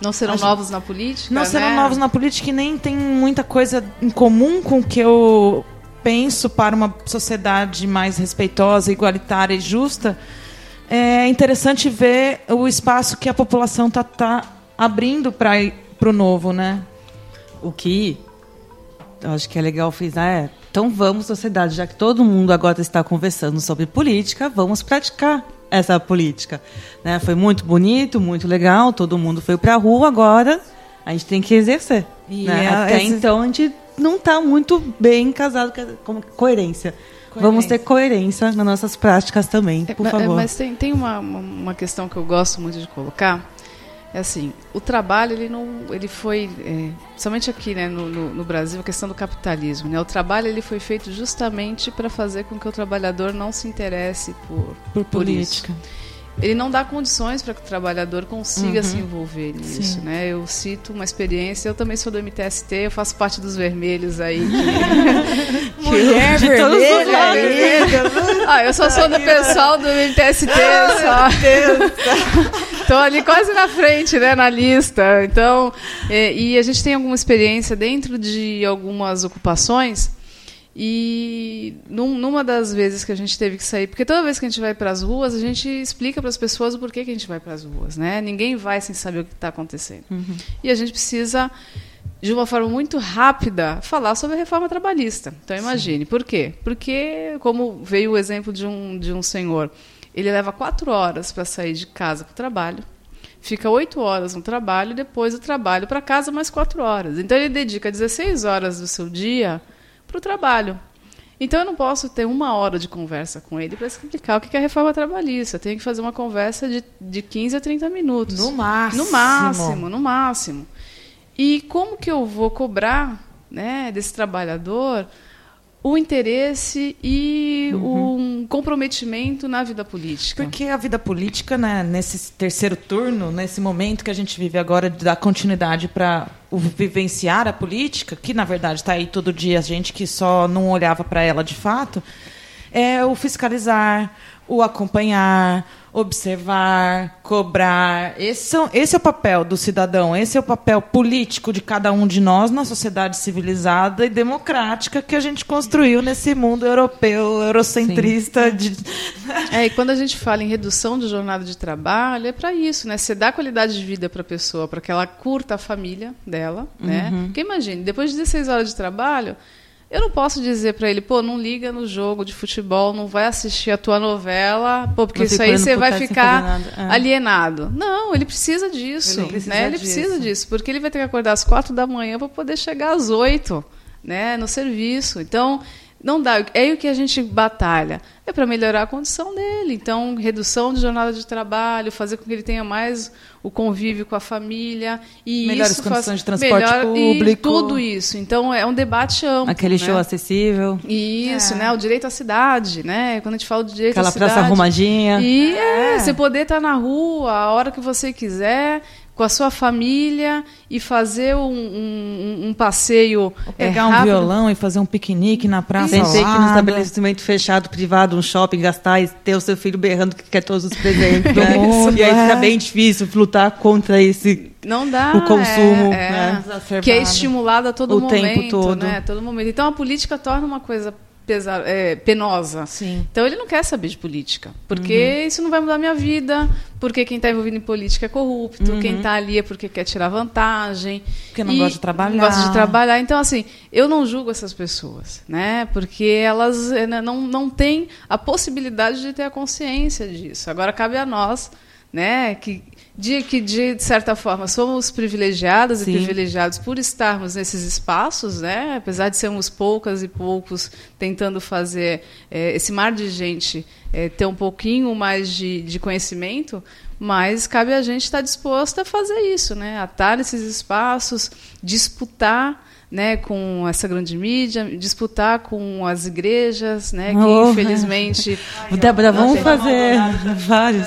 não serão Acho... novos na política? Não né? serão novos na política e nem tem muita coisa em comum com o que eu penso para uma sociedade mais respeitosa, igualitária e justa. É interessante ver o espaço que a população está tá abrindo para o novo, né? O que eu acho que é legal frisar é, então vamos, sociedade, já que todo mundo agora está conversando sobre política, vamos praticar essa política. Né? Foi muito bonito, muito legal, todo mundo foi para a rua, agora a gente tem que exercer. Né? É, Até esse... então a gente não está muito bem casado com coerência. Coerência. Vamos ter coerência nas nossas práticas também, por é, favor. Mas tem, tem uma, uma questão que eu gosto muito de colocar, é assim, o trabalho ele não, ele foi, é, somente aqui, né, no, no, no, Brasil, a questão do capitalismo, né, o trabalho ele foi feito justamente para fazer com que o trabalhador não se interesse por, por política. Por ele não dá condições para que o trabalhador consiga uhum. se envolver nisso, Sim. né? Eu cito uma experiência, eu também sou do MTST, eu faço parte dos vermelhos aí. Que, Mulher que vermelha. ah, eu só sou do pessoal do MTST, ah, só. Estou ali quase na frente, né, na lista. Então, e, e a gente tem alguma experiência dentro de algumas ocupações e num, numa das vezes que a gente teve que sair, porque toda vez que a gente vai para as ruas, a gente explica para as pessoas o porquê que a gente vai para as ruas, né? Ninguém vai sem saber o que está acontecendo. Uhum. E a gente precisa de uma forma muito rápida, falar sobre a reforma trabalhista. Então, imagine. Por quê? Porque, como veio o exemplo de um, de um senhor, ele leva quatro horas para sair de casa para o trabalho, fica oito horas no trabalho, depois do trabalho para casa, mais quatro horas. Então, ele dedica 16 horas do seu dia para o trabalho. Então, eu não posso ter uma hora de conversa com ele para explicar o que é a reforma trabalhista. Eu tenho que fazer uma conversa de, de 15 a 30 minutos. No máximo. No máximo, no máximo. E como que eu vou cobrar né, desse trabalhador o interesse e um comprometimento na vida política? Porque a vida política, né, nesse terceiro turno, nesse momento que a gente vive agora de dar continuidade para vivenciar a política, que na verdade está aí todo dia, a gente que só não olhava para ela de fato, é o fiscalizar, o acompanhar, observar, cobrar. Esse, são, esse é o papel do cidadão, esse é o papel político de cada um de nós na sociedade civilizada e democrática que a gente construiu nesse mundo europeu, eurocentrista. De... É, e quando a gente fala em redução de jornada de trabalho, é para isso, né? Você dá qualidade de vida para a pessoa, para que ela curta a família dela, né? Porque imagine, depois de 16 horas de trabalho, eu não posso dizer para ele, pô, não liga no jogo de futebol, não vai assistir a tua novela, pô, porque isso aí você vai ficar. É. alienado. Não, ele precisa disso, Ele precisa né? Ele disso. precisa disso, porque ele vai ter que acordar às quatro da manhã para poder chegar às oito, né, no serviço. Então, não dá. É aí o que a gente batalha. É para melhorar a condição dele. Então, redução de jornada de trabalho, fazer com que ele tenha mais o convívio com a família e Melhores isso condições faz, de transporte melhor- e público. tudo isso. Então, é um debate amplo. Aquele né? show acessível, Isso, É. né? O direito à cidade, né? Quando a gente fala de direito aquela à cidade. praça arrumadinha. E é, você poder estar na rua a hora que você quiser, com a sua família e fazer um, um- um passeio. Pegar é, um violão e fazer um piquenique na praça Sem ter que num lado. estabelecimento fechado, privado, um shopping, gastar e ter o seu filho berrando que quer todos os presentes. Né? e aí é. fica bem difícil lutar contra esse. Não dá. O consumo, é, é. né? Que é estimulado a todo O momento. tempo todo. Né? A todo momento. Então a política torna uma coisa pesa- é, penosa. Sim. Então ele não quer saber de política, porque isso não vai mudar a minha vida, porque quem está envolvido em política é corrupto, quem está ali é porque quer tirar vantagem. Porque não gosta de trabalhar. Não gosta de trabalhar. Então, assim, eu não julgo essas pessoas, né? Porque elas eh, não, não têm a possibilidade de ter a consciência disso. Agora cabe a nós, né, que de, que de certa forma somos privilegiadas Sim. e privilegiados por estarmos nesses espaços, né? Apesar de sermos poucas e poucos tentando fazer eh, esse mar de gente eh, ter um pouquinho mais de, de conhecimento, mas cabe a gente estar disposto a fazer isso, né? A estar nesses espaços, disputar né, com essa grande mídia, disputar com as igrejas, né, que Oh. infelizmente Débora, vamos fazer vários.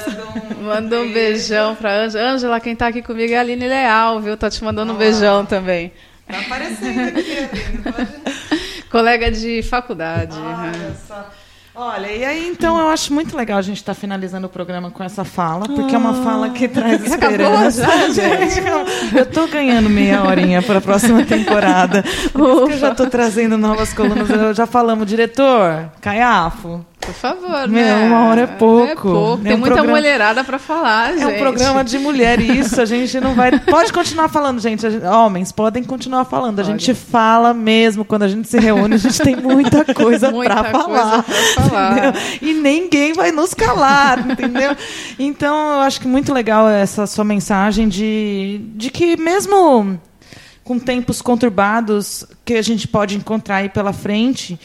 Manda um beijão pra Ângela. Ângela, quem tá aqui comigo é a Aline Leal, viu? Tá te mandando um beijão também. Tá aparecendo aqui, Aline, pode- Colega de faculdade. Olha né? só. Olha, e aí então eu acho muito legal a gente estar finalizando o programa com essa fala, porque é uma fala que traz esperança. Eu tô ganhando meia horinha para a próxima temporada. Eu já tô trazendo novas colunas. Eu já falamos, diretor, Caiafo. Por favor, Meu, né? uma hora é pouco. É pouco. É Tem um muita programa- mulherada pra falar, gente. É um programa de mulher, isso a gente não vai. Pode continuar falando, gente. Gente- Homens, podem continuar falando. A gente fala mesmo. Quando a gente se reúne, a gente tem muita coisa coisa falar. pra falar. E ninguém vai nos calar, entendeu? Então, eu acho que muito legal essa sua mensagem de, de que mesmo com tempos conturbados que a gente pode encontrar aí pela frente,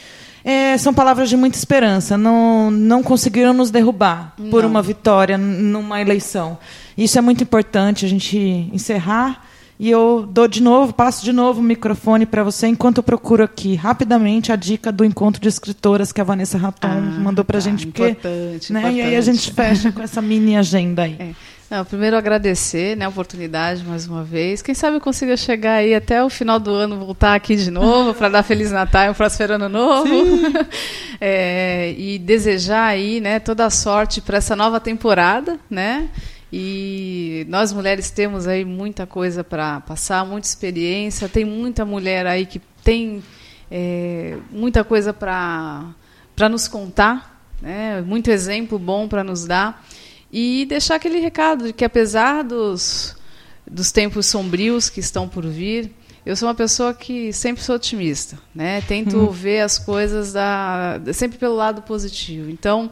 é, são palavras de muita esperança. Não, não conseguiram nos derrubar por uma vitória numa eleição. Isso é muito importante a gente encerrar. E eu dou de novo, passo de novo o microfone para você, enquanto eu procuro aqui rapidamente a dica do encontro de escritoras que a Vanessa Raton Ah, mandou para a tá, gente. Porque, importante, né, E aí a importante. gente fecha com essa mini agenda aí. É. Não, primeiro agradecer né, a oportunidade mais uma vez. Quem sabe eu consiga chegar aí até o final do ano, voltar aqui de novo para dar Feliz Natal e um próspero ano novo. É, e desejar aí né, toda a sorte para essa nova temporada, né? E nós mulheres temos aí muita coisa para passar, muita experiência. Tem muita mulher aí que tem é, muita coisa para nos contar, né? Muito exemplo bom para nos dar e deixar aquele recado de que apesar dos dos tempos sombrios que estão por vir, eu sou uma pessoa que sempre sou otimista, né? Tento Hum. ver as coisas da, sempre pelo lado positivo. Então,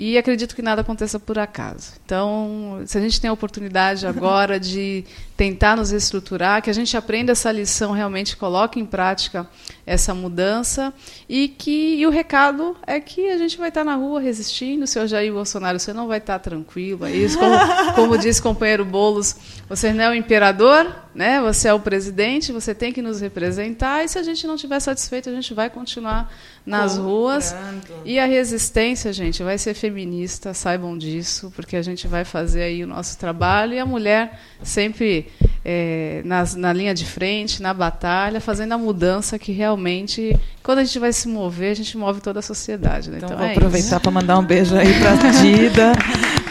e acredito que nada aconteça por acaso. Então, se a gente tem a oportunidade agora de tentar nos reestruturar, que a gente aprenda essa lição, realmente coloque em prática essa mudança e que e o recado é que a gente vai estar na rua resistindo. Seu Jair Bolsonaro, você não vai estar tranquilo, é isso. Como, como disse o companheiro Bolos, você não é o imperador, né? Você é o presidente, você tem que nos representar e se a gente não estiver satisfeito, a gente vai continuar nas ruas. E a resistência, gente, vai ser feminista, saibam disso, porque a gente vai fazer aí o nosso trabalho e a mulher sempre é, nas, na linha de frente, na batalha, fazendo a mudança que realmente, quando a gente vai se mover, a gente move toda a sociedade. Né? Então, Então, vou é aproveitar para mandar um beijo aí para Dida,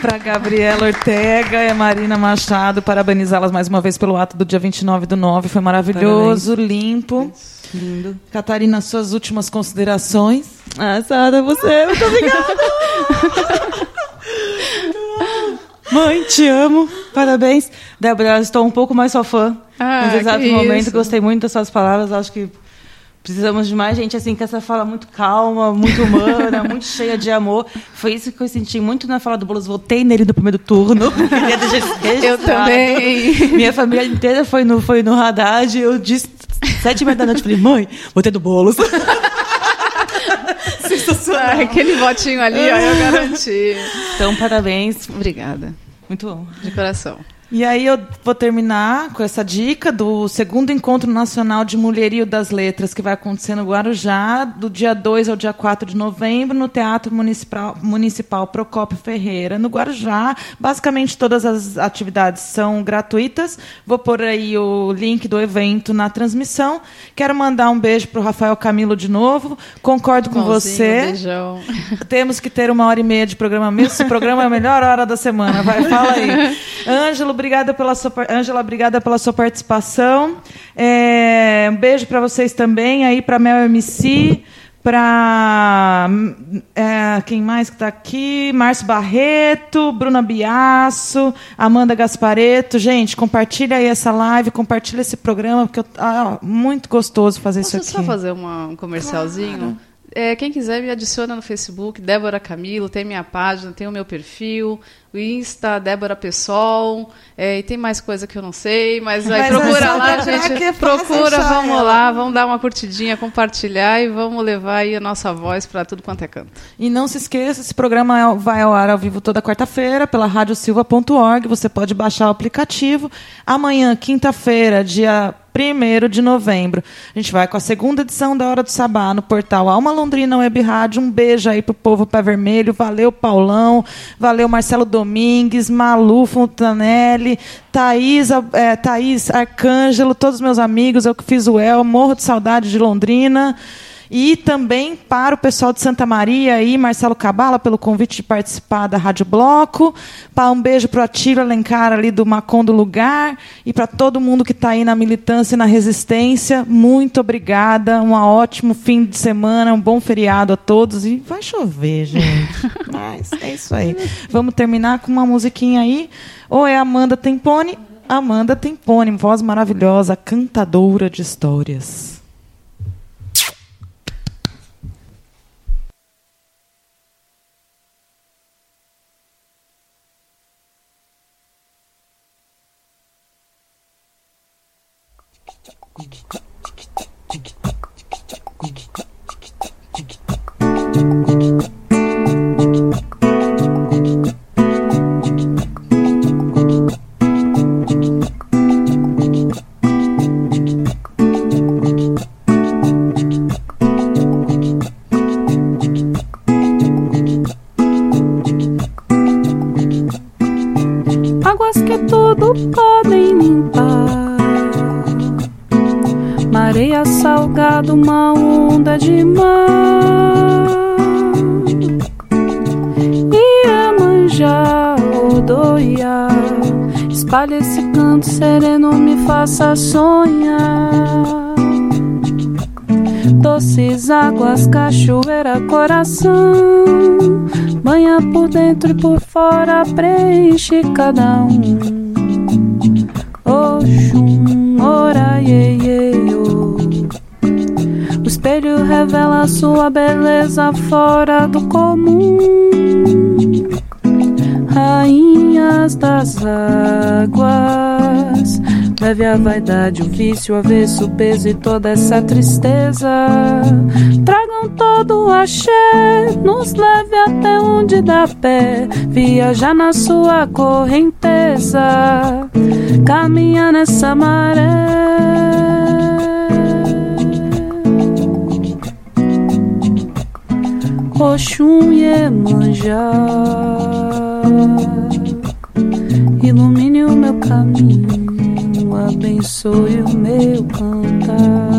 para Gabriela Ortega e a Marina Machado, parabenizá-las mais uma vez pelo ato do dia 29 do 9. Foi maravilhoso, limpo. Lindo. Catarina, suas últimas considerações. Ah, Sara, você, muito obrigada. Mãe, te amo. Parabéns. Débora, estou um pouco mais sua fã. Ah, Nesse exato momento, isso. gostei muito das suas palavras. Acho que precisamos de mais gente assim, com essa fala muito calma, muito humana, muito cheia de amor. Foi isso que eu senti muito na fala do Boulos. Voltei nele no primeiro turno. Isso Eu também. Minha família inteira foi no, foi no Haddad. Eu disse, sete e meia da noite, falei, mãe, votei no Boulos. Ah, aquele votinho ali, ó, eu garanti. Então, parabéns. Obrigada, Muito bom. de coração. E aí eu vou terminar com essa dica do segundo Encontro Nacional de Mulherio das Letras, que vai acontecer no Guarujá, do dia 2 ao dia 4 de novembro, no Teatro Municipal, Municipal Procópio Ferreira, no Guarujá. Basicamente todas as atividades são gratuitas. Vou pôr aí o link do evento na transmissão. Quero mandar um beijo para o Rafael Camilo de novo. Concordo com Mãozinho, você. Beijão. Temos que ter uma hora e meia de programa mesmo. Esse programa é a melhor hora da semana. Vai, fala aí. Ângelo, obrigada pela sua, Ângela, obrigada pela sua participação. É, um beijo para vocês também, aí para Mel MC, para quem mais que está aqui? Márcio Barreto, Bruna Biasso, Amanda Gaspareto. Gente, compartilha aí essa live, compartilha esse programa, porque eu, ah, muito gostoso fazer Posso isso só aqui. fazer uma- um comercialzinho? É, quem quiser me adiciona no Facebook, Débora Camilo, tem minha página, tem o meu perfil, o Insta, Débora Pessoal, é, e tem mais coisa que eu não sei, mas aí Mas procura é lá, gente, procura, vamos ela. lá, vamos dar uma curtidinha, compartilhar e vamos levar aí a nossa voz para tudo quanto é canto. E não se esqueça, esse programa é- vai ao ar ao vivo toda quarta-feira pela radiosilva.org. Você pode baixar o aplicativo. Amanhã, quinta-feira, dia 1 de novembro, a gente vai com a segunda edição da Hora do Sabá no portal Alma Londrina Web Rádio. Um beijo aí pro povo Pé Vermelho. Valeu, Paulão. Valeu, Marcelo Domingues, Malu Fontanelli, Thaís, é, Thaís Arcângelo, todos os meus amigos. Eu que fiz o El. Morro de saudade de Londrina. E também para o pessoal de Santa Maria e Marcelo Cabala pelo convite de participar da Rádio Bloco. Pá, Um beijo para o Atilo Alencar ali do Macon do Lugar e para todo mundo que está aí na militância e na resistência. Muito obrigada. Um ótimo fim de semana, um bom feriado a todos. E vai chover, gente. Mas é isso aí. Vamos terminar com uma musiquinha aí. Ou é Amanda Tempone? Amanda Tempone, voz maravilhosa, cantadora de histórias. Águas salgada, uma onda de mar. Iemanjá, Odoiá, espalhe esse canto sereno, me faça sonhar. Doces águas, cachoeira, coração. Banha por dentro e por fora, preenche cada um. Oxum, ora, revela sua beleza fora do comum. Rainhas das águas, leve a vaidade, o vício, o avesso, o peso e toda essa tristeza. Tragam todo o axé, nos leve até onde dá pé, viajar na sua correnteza, caminhar nessa maré. Oxum Iemanjá. Ilumine o meu caminho, abençoe o meu caminho